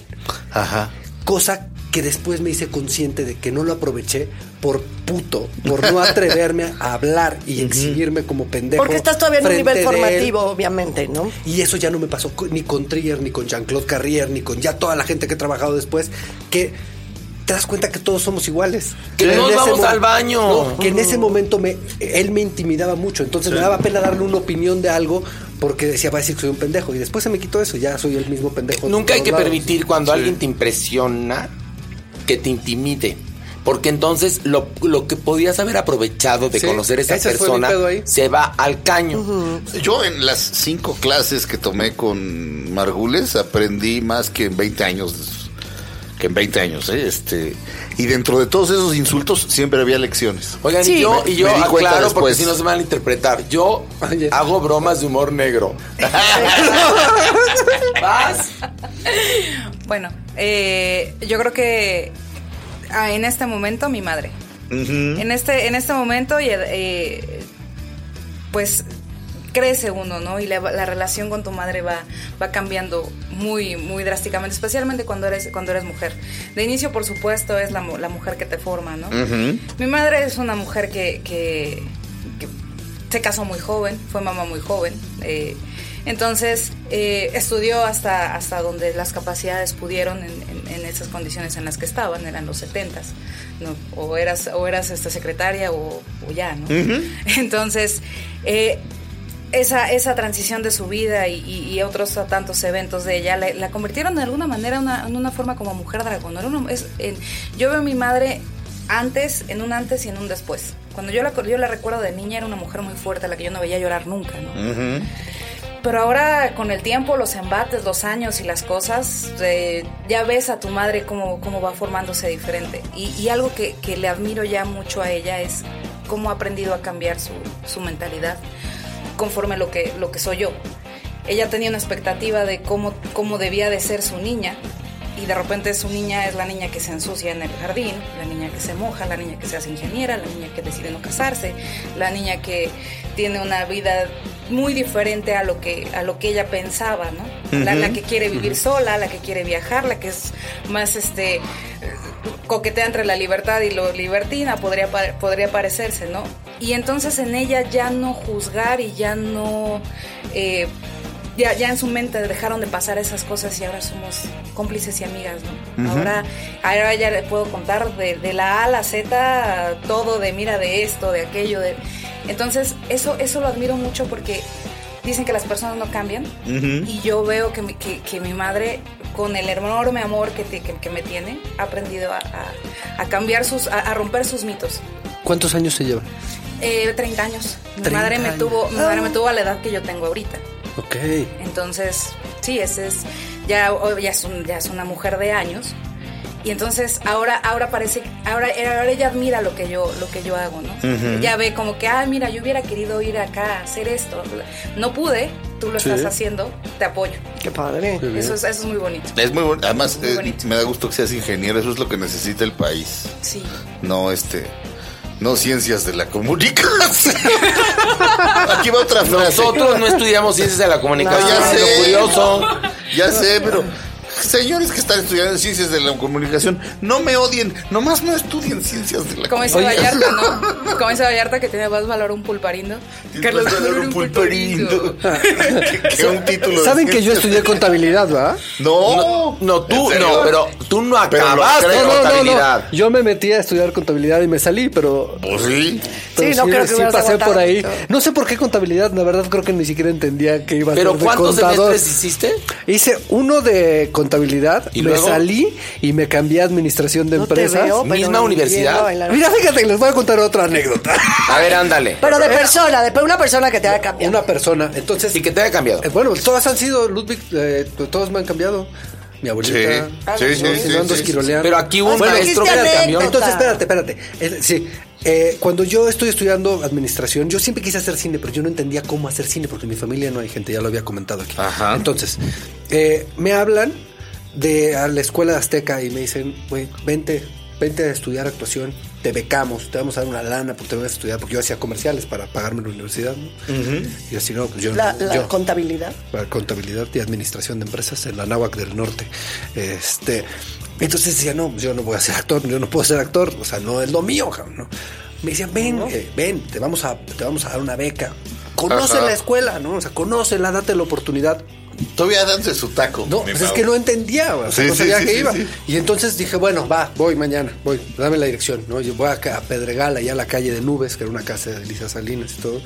Speaker 1: Ajá.
Speaker 4: Cosa que después me hice consciente de que no lo aproveché por puto, por no atreverme a hablar y exhibirme como pendejo.
Speaker 3: Porque estás todavía en un nivel formativo, obviamente, ¿no?
Speaker 4: Y eso ya no me pasó ni con Trier, ni con Jean-Claude Carrier, ni con ya toda la gente que he trabajado después, que te das cuenta que todos somos iguales.
Speaker 2: Que
Speaker 4: ese
Speaker 2: vamos
Speaker 4: mo-
Speaker 2: al baño.
Speaker 4: No, que en ese momento me, él me intimidaba mucho, entonces me daba pena darle una opinión de algo porque decía, va a decir que soy un pendejo. Y después se me quitó eso, ya soy el mismo pendejo. de
Speaker 2: Nunca hay que
Speaker 4: lados.
Speaker 2: permitir cuando alguien te impresiona que te intimide. Porque entonces lo, lo que podías haber aprovechado de
Speaker 4: Sí,
Speaker 2: conocer esa
Speaker 4: fue mi
Speaker 2: persona se va al caño.
Speaker 1: Yo en las cinco clases que tomé con Margules aprendí más que en 20 años. Que en 20 años, ¿eh? Este, y dentro de todos esos insultos siempre había lecciones.
Speaker 2: Oigan,
Speaker 3: Sí.
Speaker 2: y yo,
Speaker 1: Me-
Speaker 2: y yo aclaro porque si no se van a interpretar. Yo
Speaker 4: Oye.
Speaker 2: hago bromas de humor negro. <laughs> <laughs> ¿Vas?
Speaker 5: Bueno, eh, yo creo que ah, en este momento mi madre. En este en este momento y eh, pues crece uno, ¿no? Y la, la relación con tu madre va va cambiando muy muy drásticamente, especialmente cuando eres cuando eres mujer. De inicio, por supuesto, es la, la mujer que te forma, ¿no? Mi madre es una mujer que, que, que se casó muy joven, fue mamá muy joven. eh, entonces eh, estudió hasta, hasta donde las capacidades pudieron en, en- en esas condiciones en las que estaban, eran los 70 ¿no? O eras, o eras esta secretaria o, o ya, ¿no? Entonces, eh, esa, esa transición de su vida y, y- y otros tantos eventos de ella la, la convirtieron de alguna manera una- en una forma como mujer dragón. Era una- es- en- yo veo a mi madre antes, en un antes y en un después. Cuando yo la, yo la recuerdo de niña era una mujer muy fuerte, a la que yo no veía llorar nunca, ¿no? Pero ahora con el tiempo, los embates, los años y las cosas, eh, ya ves a tu madre cómo, cómo va formándose diferente. Y, y algo que, que le admiro ya mucho a ella es cómo ha aprendido a cambiar su, su mentalidad conforme lo que, lo que soy yo. Ella tenía una expectativa de cómo, cómo debía de ser su niña y de repente su niña es la niña que se ensucia en el jardín, la niña que se moja, la niña que se hace ingeniera, la niña que decide no casarse, la niña que tiene una vida muy diferente a lo que a lo que ella pensaba, ¿no? La, la que quiere vivir sola, la que quiere viajar, la que es más este coquetea entre la libertad y lo libertina podría podría parecerse, ¿no? Y entonces en ella ya no juzgar y ya no eh, ya, ya en su mente dejaron de pasar esas cosas y ahora somos cómplices y amigas, ¿no? Ahora, ahora ya le puedo contar de, de la A a la Z todo de mira de esto, de aquello, de entonces eso, eso lo admiro mucho porque dicen que las personas no cambian y yo veo que mi, que, que mi madre con el enorme amor que, te- que, que me tiene ha aprendido a, a- a cambiar sus, a, a romper sus mitos.
Speaker 4: ¿Cuántos años se llevan?
Speaker 5: Eh, 30 años. Mi
Speaker 4: 30
Speaker 5: madre me
Speaker 4: años.
Speaker 5: tuvo, mi madre me tuvo a la edad que yo tengo ahorita.
Speaker 4: Ok.
Speaker 5: Entonces, sí, ese es ya, ya, es, un- ya es una mujer de años. Y entonces ahora, ahora parece, ahora, ahora ella admira lo que yo, lo que yo hago, ¿no? Ya ve como que, ah, mira, yo hubiera querido ir acá a hacer esto. No pude, tú lo
Speaker 4: Sí.
Speaker 5: estás haciendo, te apoyo.
Speaker 3: Qué padre.
Speaker 5: Eso es, eso es muy bonito.
Speaker 1: Es muy. Además, eh,
Speaker 5: bonito.
Speaker 1: me da gusto que seas ingeniero. Eso es lo que necesita el país.
Speaker 5: Sí.
Speaker 1: No, este. No ciencias de la comunicación. <laughs> Aquí va otra frase.
Speaker 2: Nosotros no estudiamos ciencias de la comunicación,
Speaker 1: ya
Speaker 2: es
Speaker 1: sé.
Speaker 2: lo curioso.
Speaker 1: Ya sé, pero. Señores que están estudiando ciencias de la comunicación, no me odien, nomás no estudien ciencias de la
Speaker 5: Como dice. Vallarta, ¿no? <laughs> Como dice Vallarta que tiene más valor un pulparindo.
Speaker 1: Carlos Valor un <laughs> pulparindo. que, <laughs> que un título de
Speaker 4: Saben que yo estudié contabilidad, ¿verdad?
Speaker 1: No,
Speaker 2: No, no, tú, no, pero tú no
Speaker 1: Pero
Speaker 2: acabaste
Speaker 1: No, no,
Speaker 2: contabilidad.
Speaker 4: Yo me metí a estudiar contabilidad y me salí, pero.
Speaker 1: Pues sí.
Speaker 4: pero
Speaker 3: Sí, no creo que
Speaker 4: sí pasé
Speaker 3: aguantado
Speaker 4: por ahí. No sé por qué contabilidad, la verdad creo que ni siquiera entendía que iba a
Speaker 2: Pero
Speaker 4: ser de
Speaker 2: ¿cuántos semestres hiciste?
Speaker 4: Hice uno de contabilidad,
Speaker 2: ¿Y
Speaker 4: me
Speaker 2: luego?
Speaker 4: salí y me cambié a administración de
Speaker 3: No te
Speaker 4: empresas.
Speaker 3: veo,
Speaker 2: ¿Misma universidad?
Speaker 4: Mira, fíjate que les voy a contar otra anécdota.
Speaker 2: A ver, ándale.
Speaker 3: Pero de persona, de una persona que te haga cambiar.
Speaker 4: Una persona, entonces.
Speaker 2: Y que te haya cambiado.
Speaker 4: eh, bueno, todas han sido, Ludwig, eh, todos me han cambiado. Mi abuelita.
Speaker 1: Sí, sí, sí,
Speaker 4: ¿no?
Speaker 1: sí.
Speaker 2: Pero aquí hubo un
Speaker 3: pero
Speaker 2: maestro que
Speaker 3: dijiste
Speaker 2: te cambió.
Speaker 3: anécdota.
Speaker 4: Entonces, espérate, espérate. Es- sí, eh, cuando yo estoy estudiando administración, yo siempre quise hacer cine, pero yo no entendía cómo hacer cine porque en mi familia no hay gente, ya lo había comentado aquí.
Speaker 1: Ajá.
Speaker 4: Entonces, eh, me hablan de a la escuela de Azteca y me dicen, güey, vente, vente a estudiar actuación, te becamos, te vamos a dar una lana porque te vas a estudiar, porque yo hacía comerciales para pagarme la universidad. ¿no? Y así, no, pues yo,
Speaker 3: La, la
Speaker 4: yo-
Speaker 3: contabilidad.
Speaker 4: para contabilidad y administración de empresas en la Náhuac del Norte. Este, entonces decía, no, yo no voy a ser actor, yo no puedo ser actor, o sea, no es lo mío, ¿no? Me decían, ven, eh, ven, te vamos a, te vamos a dar una beca. Conoce
Speaker 1: Ajá.
Speaker 4: la escuela, ¿no? O sea, conócela, date la oportunidad.
Speaker 1: Todavía danse su taco.
Speaker 4: No, pues es que no entendía, o sea,
Speaker 1: Sí,
Speaker 4: no sabía
Speaker 1: sí,
Speaker 4: que
Speaker 1: sí,
Speaker 4: iba. Y entonces dije, bueno, va, voy mañana, voy, dame la dirección, ¿no? Yo voy acá a Pedregal, allá a la calle de Nubes, que era una casa de Elisa Salinas y todo.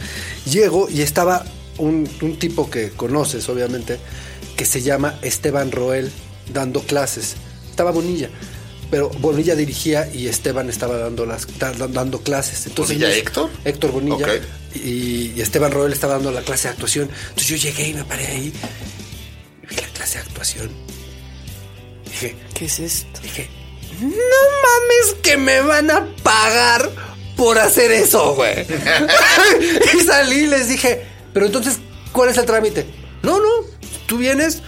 Speaker 4: Llego y estaba un, un tipo que conoces, obviamente, que se llama Esteban Roel, dando clases. Estaba Bonilla. pero Bonilla dirigía y Esteban estaba dando las da- dando clases. Entonces,
Speaker 1: ¿Bonilla Héctor?
Speaker 4: Héctor Bonilla. Y, y Esteban Roel estaba dando la clase de actuación. Entonces yo llegué y me paré ahí. Y vi la clase de actuación. Dije,
Speaker 3: ¿Qué es esto?
Speaker 4: dije, no mames que me van a pagar por hacer eso, güey. <laughs> y salí y les dije, pero entonces, ¿cuál es el trámite? No, no, tú vienes,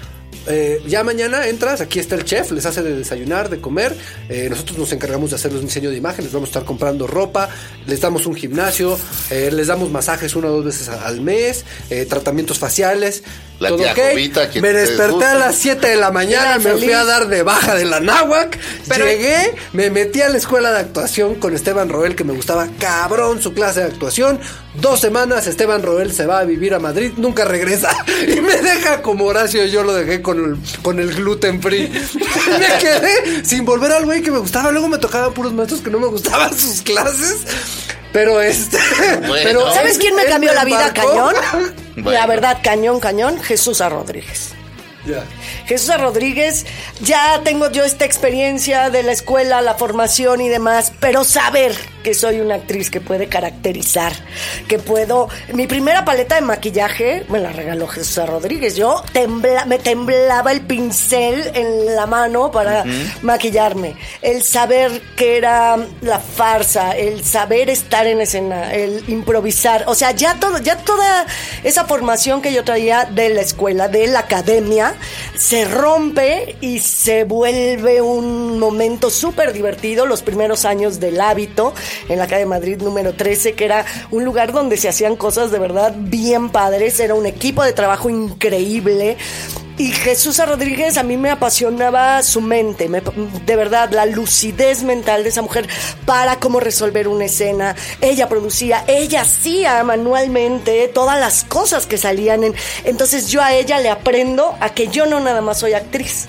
Speaker 4: eh, ya mañana entras, aquí está el chef, les hace de desayunar, de comer. eh, nosotros nos encargamos de hacerles un diseño de imagen, les vamos a estar comprando ropa, les damos un gimnasio, eh, les damos masajes una o dos veces al mes, tratamientos faciales.
Speaker 1: La tía
Speaker 4: ok.
Speaker 1: Jovita, quien
Speaker 4: Me desperté a las 7 de la mañana, me fui a dar de baja de la náhuac,
Speaker 5: Pero-
Speaker 4: llegué, me metí a la escuela de actuación con Esteban Roel, que me gustaba cabrón su clase de actuación. Dos semanas, Esteban Roel se va a vivir a Madrid, nunca regresa. <laughs> Y me deja como Horacio, yo lo dejé con el, con el gluten free. <laughs> me quedé sin volver al güey que me gustaba. Luego me tocaban puros maestros que no me gustaban <laughs> sus clases. Pero este. <laughs>
Speaker 1: Bueno.
Speaker 4: pero
Speaker 3: ¿Sabes quién me cambió la vida
Speaker 4: embarcó.
Speaker 3: cañón? <laughs>
Speaker 1: Bueno.
Speaker 3: La verdad, cañón, cañón, Jesús A. Rodríguez.
Speaker 4: Ya.
Speaker 3: Jesús A. Rodríguez, ya tengo yo esta experiencia de la escuela, la formación y demás, pero saber que soy una actriz que puede caracterizar, que puedo... Mi primera paleta de maquillaje me la regaló Jesús. Rodríguez. Yo tembla, me temblaba el pincel en la mano para maquillarme. El saber que era la farsa, el saber estar en escena, el improvisar. O sea, ya, todo, ya toda esa formación que yo traía de la escuela, de la academia, se rompe y se vuelve un momento súper divertido. Los primeros años del hábito en la calle Madrid número 13, que era un lugar donde se hacían cosas de verdad bien padres. Era un equipo de trabajo increíble. Y Jesús. Rodríguez a mí me apasionaba su mente, me- de verdad, la lucidez mental de esa mujer para cómo resolver una escena. Ella producía, ella hacía manualmente todas las cosas que salían en... Entonces yo a ella le aprendo a que yo no nada más soy actriz,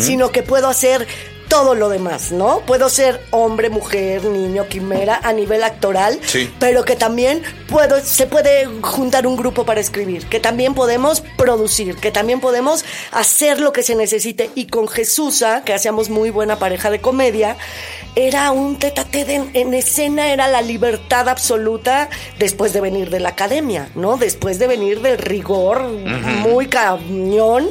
Speaker 3: sino que puedo hacer todo lo demás, ¿no? Puedo ser hombre, mujer, niño, quimera a nivel actoral,
Speaker 1: Sí.
Speaker 3: pero que también puedo, se puede juntar un grupo para escribir, que también podemos producir, que también podemos hacer lo que se necesite. Y con Jesusa, que hacíamos muy buena pareja de comedia, era un tetate en, en escena, era la libertad absoluta después de venir de la academia, ¿no? Después de venir del rigor muy cañón.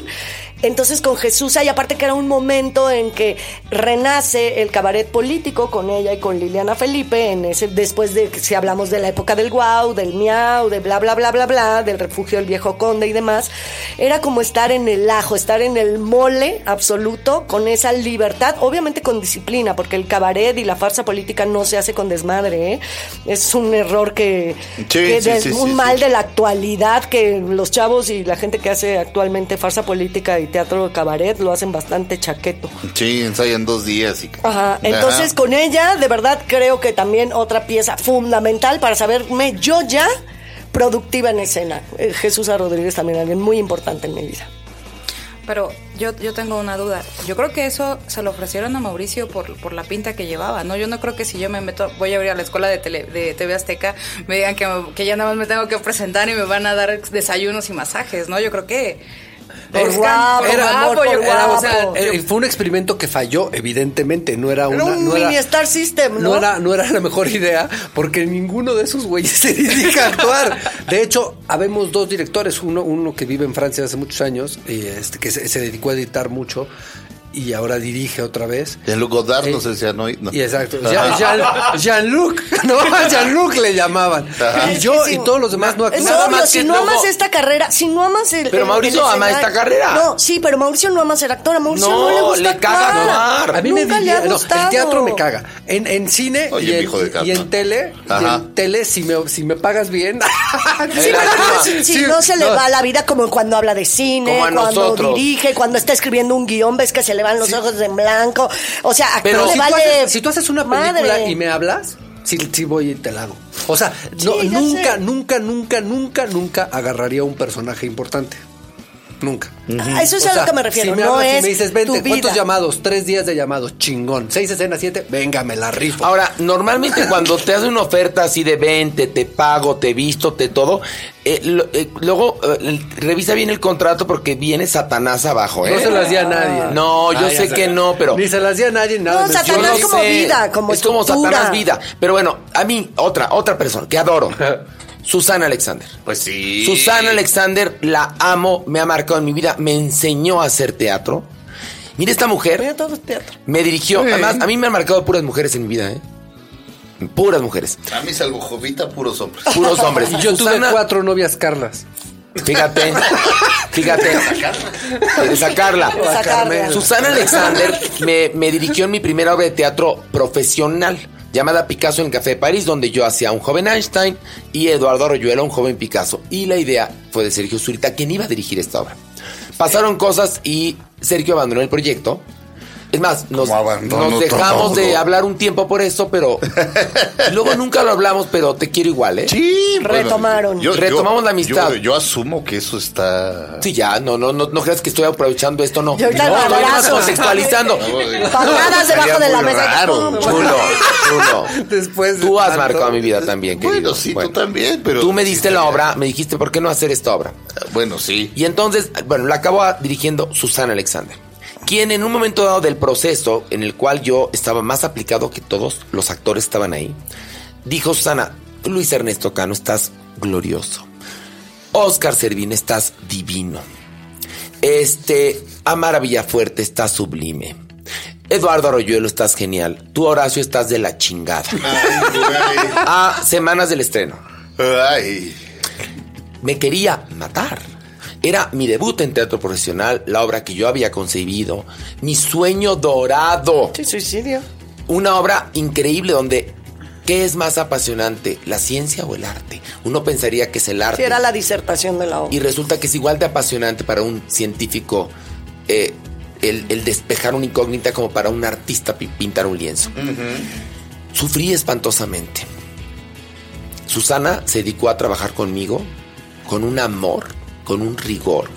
Speaker 3: Entonces con Jesús, y aparte que era un momento en que renace el cabaret político con ella y con Liliana Felipe, en ese, después de que si hablamos de la época del guau, del miau, de bla bla bla bla bla, del refugio del viejo conde y demás, era como estar en el ajo, estar en el mole absoluto, con esa libertad, obviamente con disciplina, porque el cabaret y la farsa política no se hace con desmadre, ¿eh? es un error que,
Speaker 1: Sí,
Speaker 3: que
Speaker 1: sí,
Speaker 3: de-
Speaker 1: sí,
Speaker 3: un mal de la actualidad que los chavos y la gente que hace actualmente farsa política y teatro de cabaret lo hacen bastante chaqueto.
Speaker 1: Sí, ensayan dos días y.
Speaker 3: Ajá, entonces
Speaker 1: Ajá.
Speaker 3: con ella de verdad creo que también otra pieza fundamental para saberme yo ya productiva en escena. Eh, Jesús A. Rodríguez también alguien muy importante en mi vida.
Speaker 5: Pero yo, yo tengo una duda. Yo creo que eso se lo ofrecieron a Mauricio por, por la pinta que llevaba, ¿no? Yo no creo que si yo me meto, voy a abrir a la escuela de, tele, de TV Azteca, me digan que, me- que ya nada más me tengo que presentar y me van a dar desayunos y masajes, ¿no? Yo creo que...
Speaker 3: Por guapo, amor, por
Speaker 5: yo-
Speaker 3: guapo.
Speaker 5: o sea,
Speaker 4: Eh, fue un experimento que falló, evidentemente. No era una.
Speaker 3: Era un
Speaker 4: no
Speaker 3: mini
Speaker 4: era-
Speaker 3: Star System, ¿no?
Speaker 4: No era, no era la mejor idea porque ninguno de esos güeyes <laughs> se dedica a actuar. De hecho, habemos dos directores, uno, uno que vive en Francia hace muchos años, y este, que se, se dedicó a editar mucho y ahora dirige otra vez.
Speaker 1: Jean-Luc Godard, no
Speaker 4: Eh,
Speaker 1: sé si ya no. no.
Speaker 4: Y exacto,
Speaker 1: Ajá.
Speaker 4: Jean- Jean- Jean-Luc, <laughs> no, Jean-Luc le llamaban.
Speaker 1: Ajá.
Speaker 4: Y yo y todos los demás no
Speaker 3: Es
Speaker 4: actuaban.
Speaker 2: Nada más
Speaker 3: si
Speaker 2: que
Speaker 3: no
Speaker 2: luego-
Speaker 3: amas esta carrera, si no amas el.
Speaker 2: Pero
Speaker 3: el-
Speaker 2: Mauricio
Speaker 3: el
Speaker 2: ama
Speaker 3: escenario-
Speaker 2: esta carrera.
Speaker 3: No, sí, pero Mauricio no ama ser actor. A Mauricio no,
Speaker 2: No,
Speaker 3: le gusta
Speaker 2: le caga
Speaker 3: actuar.
Speaker 4: A mí me
Speaker 3: Nunca le ha.
Speaker 4: No, el teatro me caga. En, en cine
Speaker 1: Oye,
Speaker 4: y, en,
Speaker 1: hijo de
Speaker 4: y en tele, y en tele si me, si me pagas bien. <laughs>
Speaker 3: Sí, si, si
Speaker 4: Sí,
Speaker 3: no se le va la vida como cuando habla de cine, cuando
Speaker 2: nosotros.
Speaker 3: dirige, cuando está escribiendo un guion, ves que se le van los ojos en blanco. O sea, a
Speaker 2: Pero
Speaker 4: si,
Speaker 3: vale.
Speaker 4: tú haces, si tú haces una película
Speaker 3: madre.
Speaker 4: y me hablas, sí, sí voy y te la hago. O sea,
Speaker 3: Sí,
Speaker 4: nunca,
Speaker 3: sé.
Speaker 4: nunca, nunca, nunca, nunca agarraría un personaje importante. Nunca.
Speaker 3: A eso es
Speaker 4: O
Speaker 3: a lo que me refiero.
Speaker 4: Si me
Speaker 3: no es
Speaker 4: me dices, vente, ¿cuántos
Speaker 3: vida.
Speaker 4: llamados? Tres días de llamados, chingón. Seis escenas, siete, venga, me la rifo.
Speaker 2: Ahora, normalmente <laughs> cuando te hacen una oferta así de vente, te pago, te visto, te todo, eh, lo- eh, luego eh, revisa bien el contrato porque viene Satanás abajo, ¿eh?
Speaker 4: no se las di a nadie.
Speaker 2: No, yo
Speaker 4: Ah,
Speaker 2: sé que no, pero...
Speaker 4: Ni se las di a nadie, nada.
Speaker 3: No, Satanás
Speaker 2: Yo no
Speaker 3: es como
Speaker 2: sé.
Speaker 3: vida, como
Speaker 2: Es como. Satanás vida. Pero bueno, a mí, otra, otra persona que adoro. <laughs> Susana Alexander.
Speaker 1: Pues sí.
Speaker 2: Susana Alexander, la amo, me ha marcado en mi vida, me enseñó a hacer teatro. Mira esta mujer.
Speaker 3: Todo es teatro.
Speaker 2: Me dirigió. Además, a mí me han marcado puras mujeres en mi vida, ¿eh? Puras mujeres.
Speaker 1: A mí salvo Jovita, puros hombres.
Speaker 2: Puros hombres.
Speaker 4: Y yo tuve
Speaker 2: Susana-
Speaker 4: cuatro novias Carlas.
Speaker 2: Fíjate. Fíjate. De sacarla.
Speaker 3: De sacarla.
Speaker 2: Susana Alexander me, me dirigió en mi primera obra de teatro profesional llamada Picasso en el Café de París, donde yo hacía un joven Einstein y Eduardo Arroyuela, un joven Picasso. Y la idea fue de Sergio Zurita, quien iba a dirigir esta obra. Pasaron cosas y Sergio abandonó el proyecto. Es más, nos, dejamos
Speaker 1: todo.
Speaker 2: de hablar un tiempo por eso, pero <laughs> luego nunca lo hablamos, pero te quiero igual, ¿eh?
Speaker 1: Sí,
Speaker 3: Retomaron.
Speaker 2: Retomamos la amistad.
Speaker 1: Yo, yo asumo que eso está.
Speaker 2: Sí, ya, no, no, no, no creas que estoy aprovechando esto, no.
Speaker 3: Y ahorita
Speaker 2: no, estoy más contextualizando.
Speaker 3: Patadas debajo de la mesa.
Speaker 1: raro.
Speaker 2: Chulo, chulo. <laughs>
Speaker 4: Después de
Speaker 2: Tú has
Speaker 4: tanto-
Speaker 2: marcado mi vida también, querido.
Speaker 1: Bueno, sí, tú también, pero.
Speaker 2: Tú me diste
Speaker 1: sí,
Speaker 2: la obra, me dijiste, ¿por qué no hacer esta obra?
Speaker 1: Bueno, sí.
Speaker 2: Y entonces, bueno, la acabó dirigiendo Susana Alexander, quien en un momento dado del proceso, en el cual yo estaba más aplicado que todos los actores estaban ahí, dijo Susana, Luis Ernesto Cano, estás glorioso. Oscar Servín, estás divino. Este, Amara Villafuerte, estás sublime. Eduardo Arroyuelo, estás genial. Tú, Horacio, estás de la chingada. A semanas del estreno
Speaker 1: Ay.
Speaker 2: me quería matar. Era mi debut en teatro profesional, la obra que yo había concebido, mi sueño dorado.
Speaker 3: Sí, suicidio.
Speaker 2: Una obra increíble donde, ¿qué es más apasionante, la ciencia o el arte? Uno pensaría que es el arte.
Speaker 3: Sí, era la disertación de la obra.
Speaker 2: Y resulta que es igual de apasionante para un científico eh, el, el despejar una incógnita como para un artista pi- pintar un lienzo. Sufrí espantosamente. Susana se dedicó a trabajar conmigo con un amor, con un rigor.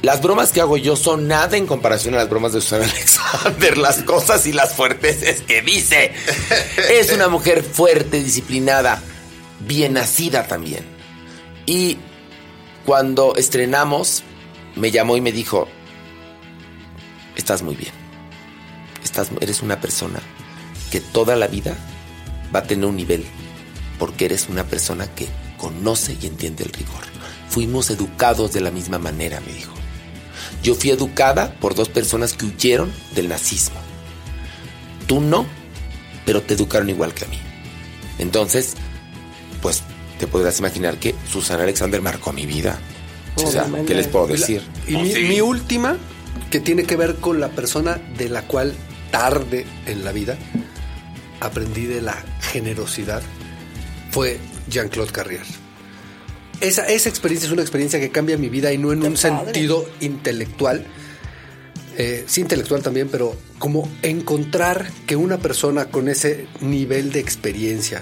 Speaker 2: Las bromas que hago yo son nada en comparación a las bromas de Susana <laughs> Alexander, las cosas y las fuerteces que dice. Es una mujer fuerte, disciplinada, bien nacida también. Y cuando estrenamos, me llamó y me dijo, estás muy bien. Eres una persona que toda la vida va a tener un nivel, porque eres una persona que conoce y entiende el rigor. Fuimos educados de la misma manera, me dijo. Yo fui educada por dos personas que huyeron del nazismo. Tú no, pero te educaron igual que a mí. Entonces, pues te podrás imaginar que Susana Alexander marcó mi vida. O sea. ¿qué les puedo
Speaker 4: la-
Speaker 2: decir?
Speaker 4: Y mi, mi última, que tiene que ver con la persona de la cual tarde en la vida aprendí de la generosidad, fue Jean-Claude Carrier. Esa, esa experiencia es una experiencia que cambia mi vida y no en
Speaker 3: Qué
Speaker 4: un
Speaker 3: padre.
Speaker 4: sentido intelectual, eh, sí intelectual también, pero como encontrar que una persona con ese nivel de experiencia,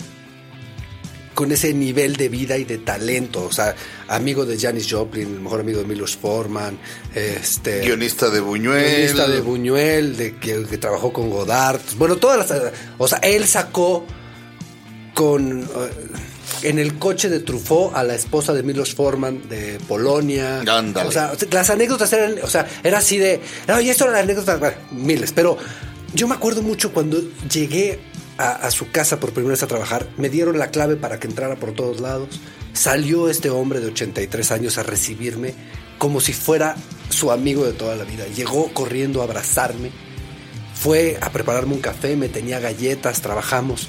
Speaker 4: con ese nivel de vida y de talento, o sea, amigo de Janis Joplin, el mejor amigo de Milos Forman, este
Speaker 1: Guionista de Buñuel.
Speaker 4: guionista de Buñuel, de que, que trabajó con Godard, bueno, todas las, o sea, él sacó con eh, en el coche de Truffaut a la esposa de Milos Forman de Polonia.
Speaker 1: Ándale.
Speaker 4: O sea, las anécdotas eran, o sea, era así de, oye, esto era la anécdota, bueno, miles, pero yo me acuerdo mucho cuando llegué a, a su casa por primera vez a trabajar, me dieron la clave para que entrara por todos lados. Salió este hombre de 83 años a recibirme como si fuera su amigo de toda la vida. Llegó corriendo a abrazarme, fue a prepararme un café, me tenía galletas, trabajamos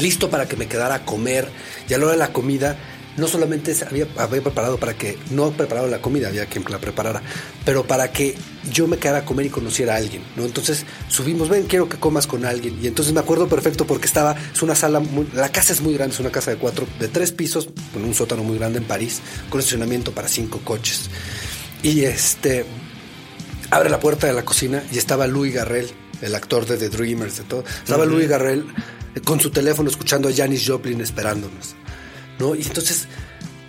Speaker 4: listo para que me quedara a comer. Y a la hora de la comida, no solamente había, había preparado para que, no preparado la comida, había quien la preparara, pero para que yo me quedara a comer y conociera a alguien, ¿no? Entonces subimos, ven, quiero que comas con alguien. Y entonces me acuerdo perfecto porque estaba, es una sala, muy- la casa es muy grande, es una casa de cuatro, de tres pisos, con un sótano muy grande en París, con estacionamiento para cinco coches. Y este, abre la puerta de la cocina y estaba Louis Garrel, el actor de The Dreamers, de todo. Estaba Louis Garrel con su teléfono escuchando a Janis Joplin esperándonos. ¿no? Y entonces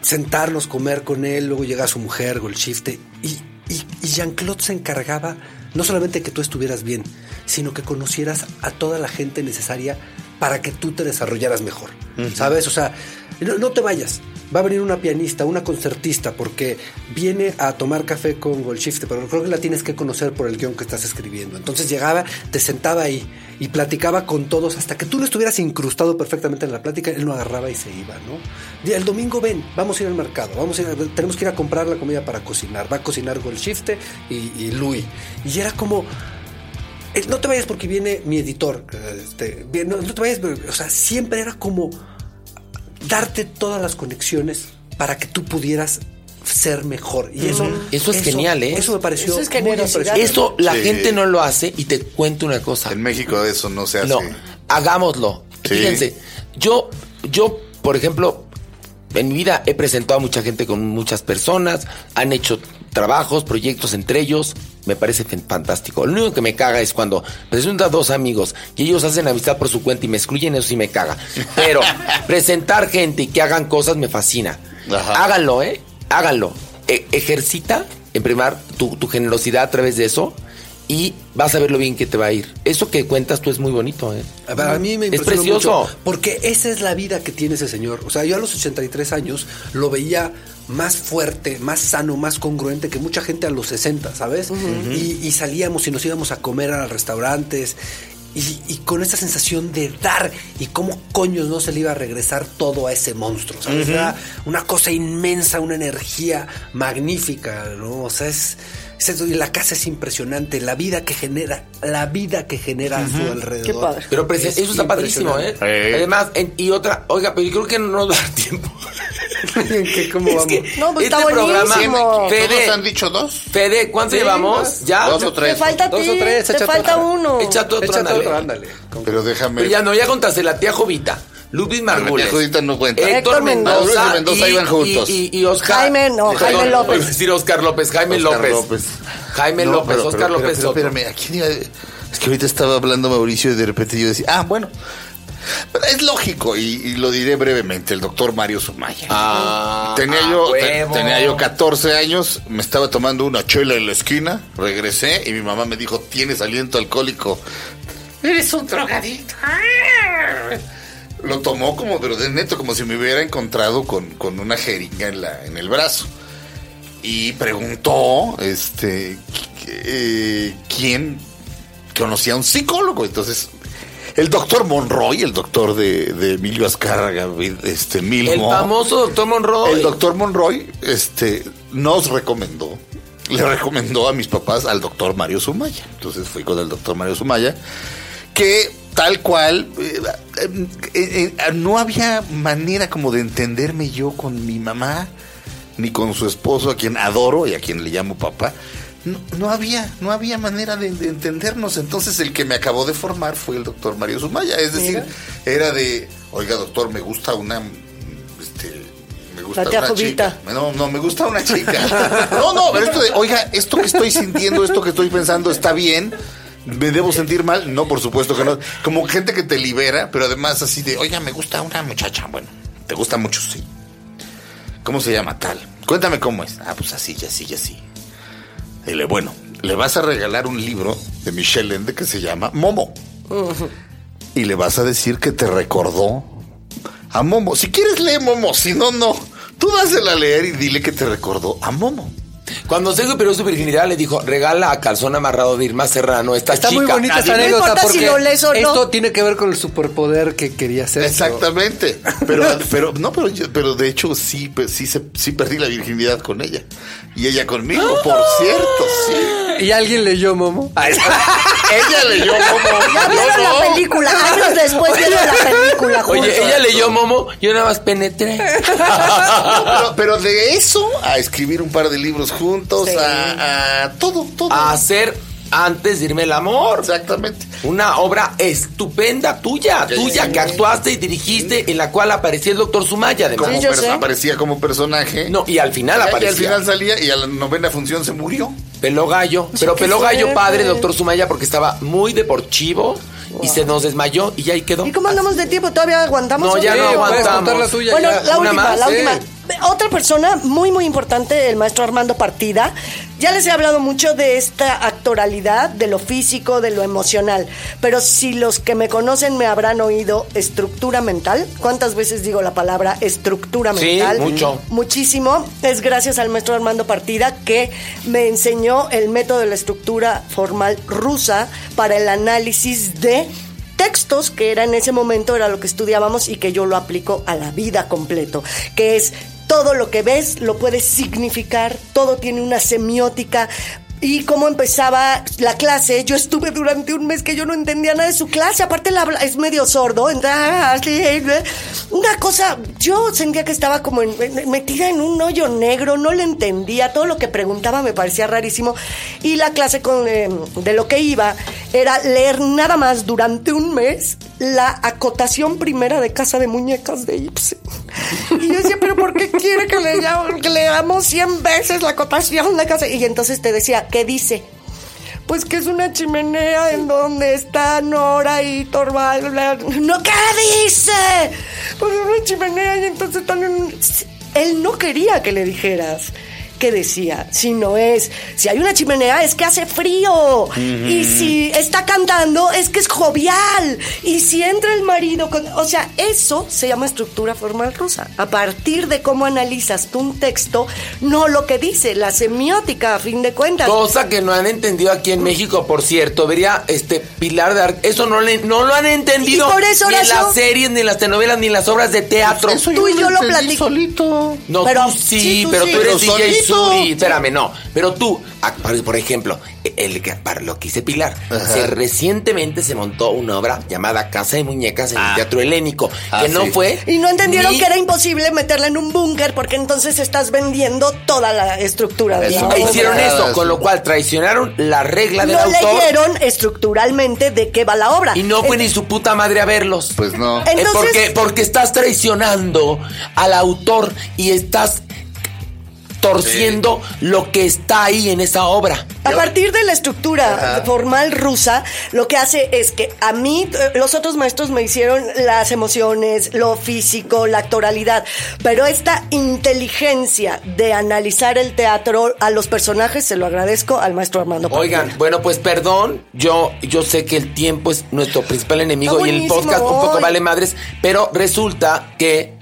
Speaker 4: sentarnos, comer con él, luego llega su mujer, Golshifte, y Y, y Jean-Claude se encargaba no solamente que tú estuvieras bien, sino que conocieras a toda la gente necesaria para que tú te desarrollaras mejor. ¿Sabes? O sea, no, te vayas. Va a venir una pianista, una concertista, porque viene a tomar café con Goldshifter, pero creo que la tienes que conocer por el guion que estás escribiendo. Entonces llegaba, te sentaba ahí y platicaba con todos hasta que tú no estuvieras incrustado perfectamente en la plática, él no agarraba y se iba, ¿no? El domingo ven, vamos a ir al mercado, vamos a ir, tenemos que ir a comprar la comida para cocinar. Va a cocinar Goldshifter y, y Louis. Y era como, eh, no te vayas porque viene mi editor. Este, no, no te vayas, o sea, siempre era como darte todas las conexiones para que tú pudieras ser mejor. Y eso,
Speaker 2: Eso es genial, ¿eh?
Speaker 4: Eso me pareció
Speaker 3: Eso es
Speaker 4: muy.
Speaker 2: Esto la
Speaker 1: Sí.
Speaker 2: gente no lo hace y te cuento una cosa.
Speaker 1: En México eso no se hace.
Speaker 2: No, hagámoslo.
Speaker 1: Sí.
Speaker 2: Fíjense, yo, yo, por ejemplo, en mi vida he presentado a mucha gente con muchas personas, han hecho trabajos, proyectos entre ellos, me parece fan- fantástico. Lo único que me caga es cuando presento a dos amigos y ellos hacen amistad por su cuenta y me excluyen, eso sí me caga. Pero <laughs> presentar gente y que hagan cosas me fascina.
Speaker 1: Ajá.
Speaker 2: Háganlo, ¿eh? Háganlo. E- ejercita, en primer, tu, tu generosidad a través de eso y vas a ver lo bien que te va a ir. Eso que cuentas tú es muy bonito, ¿eh?
Speaker 4: Para mí me
Speaker 2: Es precioso.
Speaker 4: mucho, porque esa es la vida que tiene ese señor. O sea, yo a los 83 años lo veía más fuerte, más sano, más congruente que mucha gente a los 60, ¿sabes? y, y salíamos y nos íbamos a comer a restaurantes. Y, y con esa sensación de dar y cómo coños no se le iba a regresar todo a ese monstruo, ¿sabes? Era una cosa inmensa, una energía magnífica, ¿no? O sea, es, eso, y la casa es impresionante, la vida que genera, la vida que genera a su alrededor.
Speaker 3: Qué padre.
Speaker 2: Pero presen-
Speaker 4: Es
Speaker 2: eso está padrísimo, ¿eh? Además, en- y otra, oiga, pero yo creo que no nos da tiempo.
Speaker 4: ¿Qué, ¿Cómo
Speaker 2: Es
Speaker 4: vamos?
Speaker 2: que
Speaker 3: No, pues está
Speaker 2: este programa,
Speaker 3: buenísimo.
Speaker 2: Fede,
Speaker 1: ¿Todos han dicho dos?
Speaker 2: Fede, ¿cuánto llevamos? ¿Ya?
Speaker 1: Dos o
Speaker 3: Te
Speaker 1: tres.
Speaker 3: falta a
Speaker 4: Dos o tres,
Speaker 3: te falta uno.
Speaker 2: Échate otro,
Speaker 4: Échate
Speaker 2: ándale.
Speaker 4: otro, ándale.
Speaker 1: Pero déjame.
Speaker 2: Pero ya no, ya contaste la tía Jovita, Ludwig Margules.
Speaker 1: tía Jovita no cuenta.
Speaker 2: Héctor
Speaker 3: Héctor
Speaker 2: Mendoza.
Speaker 1: Mendoza. Iban juntos.
Speaker 2: Y, y, y Oscar.
Speaker 3: Jaime, no, Jaime López.
Speaker 2: a decir Oscar López, Jaime
Speaker 1: Oscar
Speaker 2: López.
Speaker 1: López.
Speaker 2: Jaime
Speaker 1: No,
Speaker 2: López,
Speaker 1: pero-
Speaker 2: Oscar
Speaker 1: pero-
Speaker 2: López.
Speaker 1: pero- espérame, ¿a quién iba? Es que ahorita estaba hablando Mauricio y de repente yo decía, ah, bueno. Pero es lógico y, y lo diré brevemente, el doctor Mario Sumaya.
Speaker 2: Ah,
Speaker 1: tenía,
Speaker 2: ah,
Speaker 1: yo, te-
Speaker 2: huevo.
Speaker 1: tenía yo 14 años, me estaba tomando una chela en la esquina, regresé y mi mamá me dijo, tienes aliento alcohólico. Eres un drogadito. Lo tomó como, pero de neto, como si me hubiera encontrado con, con una jeringa en, la, en el brazo. Y preguntó, este, eh, quién conocía a un psicólogo. Entonces, el doctor Monroy, el doctor de, de Emilio Azcárraga, este, Milmo.
Speaker 2: El famoso doctor Monroy.
Speaker 1: El doctor Monroy este, nos recomendó, le recomendó a mis papás al doctor Mario Sumaya. Entonces fui con el doctor Mario Sumaya, que tal cual, eh, eh, eh, eh, no había manera como de entenderme yo con mi mamá, ni con su esposo, a quien adoro y a quien le llamo papá. No, no había, no había manera de, de entendernos. Entonces el que me acabó de formar fue el doctor Mario Sumaya. Es decir, era de, oiga doctor, me gusta una, este, me gusta una
Speaker 3: Jovita.
Speaker 1: chica. No, no, me gusta una chica. No, no, pero esto de, oiga, esto que estoy sintiendo, esto que estoy pensando está bien. ¿Me debo sentir mal? No, por supuesto que no. Como gente que te libera, pero además así de, oiga, me gusta una muchacha. Bueno, te gusta mucho, sí. ¿Cómo se llama tal? Cuéntame cómo es. Ah, pues así, así, así. Dile, bueno, le vas a regalar un libro de Michelle Ende que se llama Momo. Y le vas a decir que te recordó a Momo. Si quieres, lee Momo. Si no, no. Tú dásela a leer y dile que te recordó a Momo.
Speaker 2: Cuando Sergio perdió su virginidad, le dijo: regala a calzón amarrado de Irma Serrano, esta
Speaker 4: Está
Speaker 2: chica.
Speaker 4: muy bonita esta
Speaker 3: No
Speaker 4: anécdota
Speaker 3: importa si
Speaker 4: porque
Speaker 3: lo lees o no.
Speaker 4: esto tiene que ver con el superpoder que quería hacer.
Speaker 1: Exactamente. Pero, <laughs> pero, no, pero, yo- pero de hecho sí, pe- sí, se- sí perdí la virginidad con ella. Y ella conmigo, por cierto, sí.
Speaker 4: ¿Y alguien leyó Momo? <laughs> Ay,
Speaker 1: Ella leyó Momo.
Speaker 3: Ya vieron
Speaker 1: no.
Speaker 3: la película, años después vieron la película juntos.
Speaker 2: Oye, ella leyó Momo, yo nada más penetré.
Speaker 1: Pero, pero de eso a escribir un par de libros juntos,
Speaker 3: Sí.
Speaker 1: a, a todo, todo.
Speaker 2: a hacer antes de irme el amor.
Speaker 1: Exactamente.
Speaker 2: Una obra estupenda tuya,
Speaker 1: Sí,
Speaker 2: tuya
Speaker 1: sí.
Speaker 2: que actuaste y dirigiste, en la cual aparecía el doctor Sumaya, además.
Speaker 1: Como
Speaker 3: Sí, yo
Speaker 1: perso-
Speaker 3: sé.
Speaker 1: aparecía como personaje.
Speaker 2: No, y al final
Speaker 1: Y
Speaker 2: aparecía.
Speaker 1: al final salía y a la novena función se murió.
Speaker 2: Peló gallo. Pero peló gallo padre, doctor Sumaya, porque estaba muy deportivo y se nos desmayó y ya ahí quedó.
Speaker 3: ¿Y cómo andamos de tiempo? ¿Todavía aguantamos?
Speaker 2: No, ya no aguantamos.
Speaker 4: contar la tuya
Speaker 3: Bueno,
Speaker 4: ya.
Speaker 3: la
Speaker 2: Una
Speaker 3: última,
Speaker 2: más,
Speaker 3: la última. Otra persona muy, muy importante, el maestro Armando Partida. Ya les he hablado mucho de esta actoralidad, de lo físico, de lo emocional. Pero si los que me conocen me habrán oído estructura mental, ¿cuántas veces digo la palabra estructura
Speaker 2: Sí,
Speaker 3: mental?
Speaker 2: mucho.
Speaker 3: Muchísimo. Es gracias al maestro Armando Partida que me enseñó el método de la estructura formal rusa para el análisis de textos que era en ese momento era lo que estudiábamos y que yo lo aplico a la vida completo, que es todo lo que ves lo puedes significar, todo tiene una semiótica. Y cómo empezaba la clase, yo estuve durante un mes que yo no entendía nada de su clase, aparte la es medio sordo, entonces, una cosa, yo sentía que estaba como en- metida en un hoyo negro, no le entendía, todo lo que preguntaba me parecía rarísimo y la clase con, eh, de lo que iba era leer nada más durante un mes la acotación primera de Casa de Muñecas de Ibsen. Y yo decía, pero ¿por qué quiere que, lea- que leamos 100 veces la acotación de Casa? Y entonces te decía, ¿qué dice? Pues que es una chimenea en donde está Nora y Torvald. bla- ¿No qué dice? Pues es una chimenea y entonces están en... Él no quería que le dijeras qué decía, sino es, si hay una chimenea es que hace frío. Y si está cantando es que es jovial. Y si entra el marido con... O sea, eso se llama estructura formal rusa. A partir de cómo analizas tú un texto, no lo que dice, la semiótica a fin de cuentas.
Speaker 2: Cosa que no han entendido aquí en México, por cierto. Vería este Pilar de Ar- Eso no, le, no lo han entendido
Speaker 3: por eso,
Speaker 2: ni en las series, ni en las telenovelas, ni en las obras de teatro.
Speaker 1: Eso
Speaker 3: Tú y yo lo platico.
Speaker 1: solito.
Speaker 2: No,
Speaker 3: Pero-
Speaker 2: tú sí,
Speaker 3: sí, tú
Speaker 2: pero
Speaker 3: sí.
Speaker 2: tú eres
Speaker 1: Pero
Speaker 2: DJ Suri. Espérame, no. Pero tú, por ejemplo, el, que- para lo que hice Pilar, se, recientemente se montó una obra llamada Casa de Muñecas en el
Speaker 1: Ah.
Speaker 2: Teatro Helénico,
Speaker 1: Ah,
Speaker 2: que no fue.
Speaker 3: Y no entendieron
Speaker 2: ni-
Speaker 3: que era imposible meterla en un búnker porque entonces estás vendiendo toda la estructura de
Speaker 1: Eso
Speaker 3: la
Speaker 2: E
Speaker 3: obra.
Speaker 2: hicieron eso, con lo cual traicionaron la regla del
Speaker 3: No
Speaker 2: autor
Speaker 3: leyeron estructuralmente de qué va la obra.
Speaker 2: y no fue ni su puta madre a verlos.
Speaker 1: Pues no.
Speaker 3: Entonces-
Speaker 2: porque, porque estás traicionando al autor y estás torciendo lo que está ahí en esa obra.
Speaker 3: A partir de la estructura formal rusa, lo que hace es que a mí, eh, los otros maestros me hicieron las emociones, lo físico, la actoralidad, pero esta inteligencia de analizar el teatro a los personajes se lo agradezco al maestro Armando.
Speaker 2: Oigan, bueno, pues perdón, yo, yo sé que el tiempo es nuestro principal enemigo y el podcast un poco vale madres, pero resulta que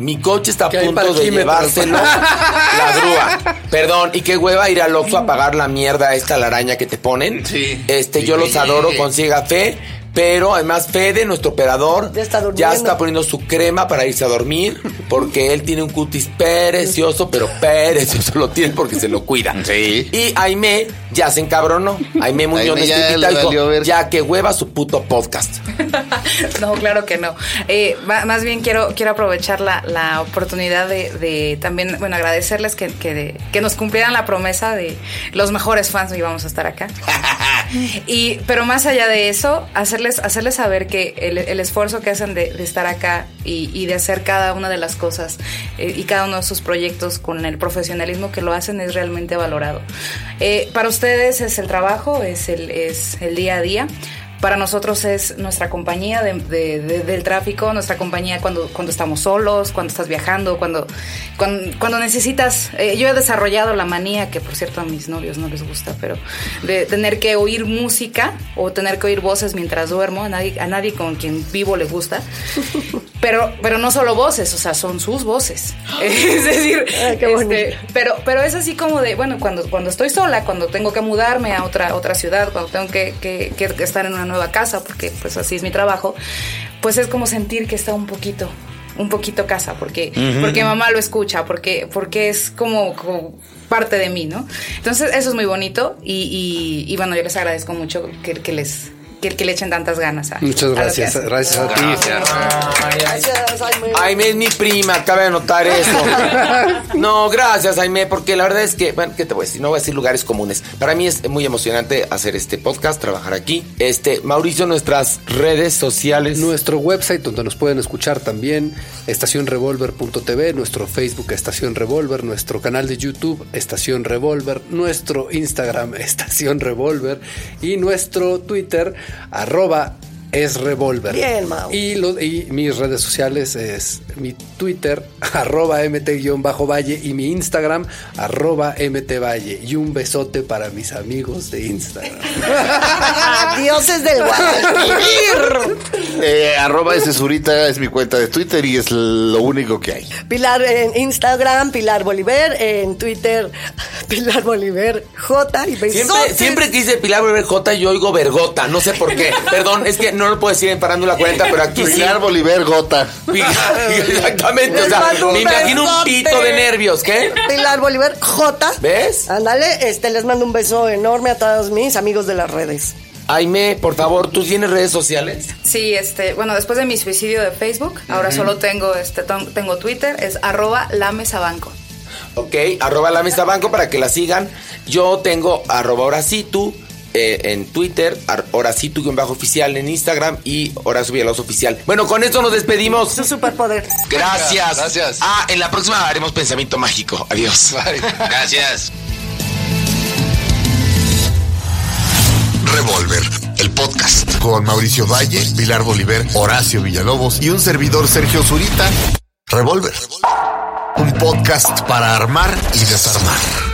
Speaker 2: mi coche está a punto de llevárselo la grúa. Perdón, y qué hueva ir al Oxxo a pagar la mierda esta la araña que te ponen.
Speaker 1: Sí.
Speaker 2: Este,
Speaker 1: Sí.
Speaker 2: yo los adoro, consiga fe. Pero además Fede, nuestro operador,
Speaker 3: Ya está
Speaker 2: poniendo su crema para irse a dormir porque él tiene un cutis precioso, pero precioso lo tiene porque se lo cuida.
Speaker 1: Sí.
Speaker 2: Y Aime ya se encabronó. Aime Muñoz
Speaker 1: Aime ya
Speaker 2: Estepita
Speaker 1: le
Speaker 2: dijo,
Speaker 1: valió ver.
Speaker 2: ya que hueva su puto podcast. <laughs>
Speaker 5: No, claro que no. Eh, más bien quiero, quiero aprovechar la, la oportunidad de, de también, bueno, agradecerles que, que, que nos cumplieran la promesa de los mejores fans y vamos a estar acá. <laughs> Y, pero más allá de eso, hacerles, hacerles saber que el, esfuerzo que hacen de, estar acá y, y de hacer cada una de las cosas eh, y cada uno de sus proyectos con el profesionalismo que lo hacen es realmente valorado. Eh, para ustedes es el trabajo, es el, es el día a día. Para nosotros es nuestra compañía de- de- de- del tráfico, nuestra compañía cuando, cuando estamos solos, cuando estás viajando, cuando, cuando, cuando necesitas... eh, yo he desarrollado la manía, que por cierto a mis novios no les gusta, pero de tener que oír música o tener que oír voces mientras duermo. A nadie, a nadie con quien vivo le gusta. <laughs> Pero, pero no solo voces, o sea, son sus voces. <gasps> es decir,
Speaker 3: Ay, qué
Speaker 5: este, pero, pero es así como de, bueno, cuando, cuando estoy sola, cuando tengo que mudarme a otra, otra ciudad, cuando tengo que, que- que estar en una nueva casa, porque pues así es mi trabajo, pues es como sentir que está un poquito, un poquito casa, porque, porque mamá lo escucha, porque, porque es como, como parte de mí, ¿no? Entonces eso es muy bonito y, y- y bueno, yo les agradezco mucho que, que les... Que, que le echen tantas ganas a
Speaker 4: Muchas
Speaker 5: a
Speaker 4: gracias.
Speaker 5: hacen.
Speaker 4: Gracias a ti.
Speaker 3: Gracias, Jaime.
Speaker 2: Aime es mi prima, acaba de notar eso. <laughs> No, gracias, Aime, porque la verdad es que, bueno, ¿qué te voy a decir? No voy a decir lugares comunes. Para mí es muy emocionante hacer este podcast, trabajar aquí. Este, Mauricio, nuestras redes sociales.
Speaker 4: Nuestro website donde nos pueden escuchar también, estacionrevolver.tv, nuestro Facebook Estación Revolver, nuestro canal de YouTube Estación Revolver, nuestro Instagram <laughs> Estación Revolver y nuestro Twitter arroba es Revolver.
Speaker 3: Bien, Mau.
Speaker 4: Y, lo- y mis redes sociales es mi Twitter, <laughs> arroba mt-valle y mi Instagram, arroba mtvalle. Y un besote para mis amigos de Instagram. <laughs>
Speaker 3: Dioses del Guadalquivir. <laughs>
Speaker 1: Eh, arroba ese Zurita es mi cuenta de Twitter y es lo único que hay.
Speaker 3: Pilar en Instagram, Pilar Bolívar, en Twitter, Pilar Bolívar J y besotes.
Speaker 2: Siempre, siempre que dice Pilar Bolívar J, yo oigo vergota, no sé por qué. Perdón, es que no lo puedo decir en parando la cuenta, pero aquí sí.
Speaker 1: Pilar Bolívar Gota.
Speaker 2: Pilar- <laughs> Exactamente, o sea, me imagino un pito de nervios, ¿qué?
Speaker 3: Pilar Bolívar J.
Speaker 2: ¿Ves?
Speaker 3: Ándale, este, les mando un beso enorme a todos mis amigos de las redes.
Speaker 2: Aime, por favor, ¿tú tienes redes sociales?
Speaker 5: Sí, este, bueno, después de mi suicidio de Facebook, ahora solo tengo este tengo Twitter, es arroba lamesabanco.
Speaker 2: Ok, arroba la mesa banco para que la sigan. Yo tengo arroba Horacitu eh, en Twitter, guion bajo oficial en Instagram y Horacio Villalobos oficial. Bueno, con esto nos despedimos.
Speaker 3: Su superpoder.
Speaker 2: Gracias.
Speaker 6: Gracias.
Speaker 2: Ah, en la próxima haremos pensamiento mágico. Adiós.
Speaker 6: Gracias.
Speaker 7: Revolver, el podcast con Mauricio Valle, Pilar Bolívar, Horacio Villalobos y un servidor Sergio Zurita. Revolver, un podcast para armar y desarmar.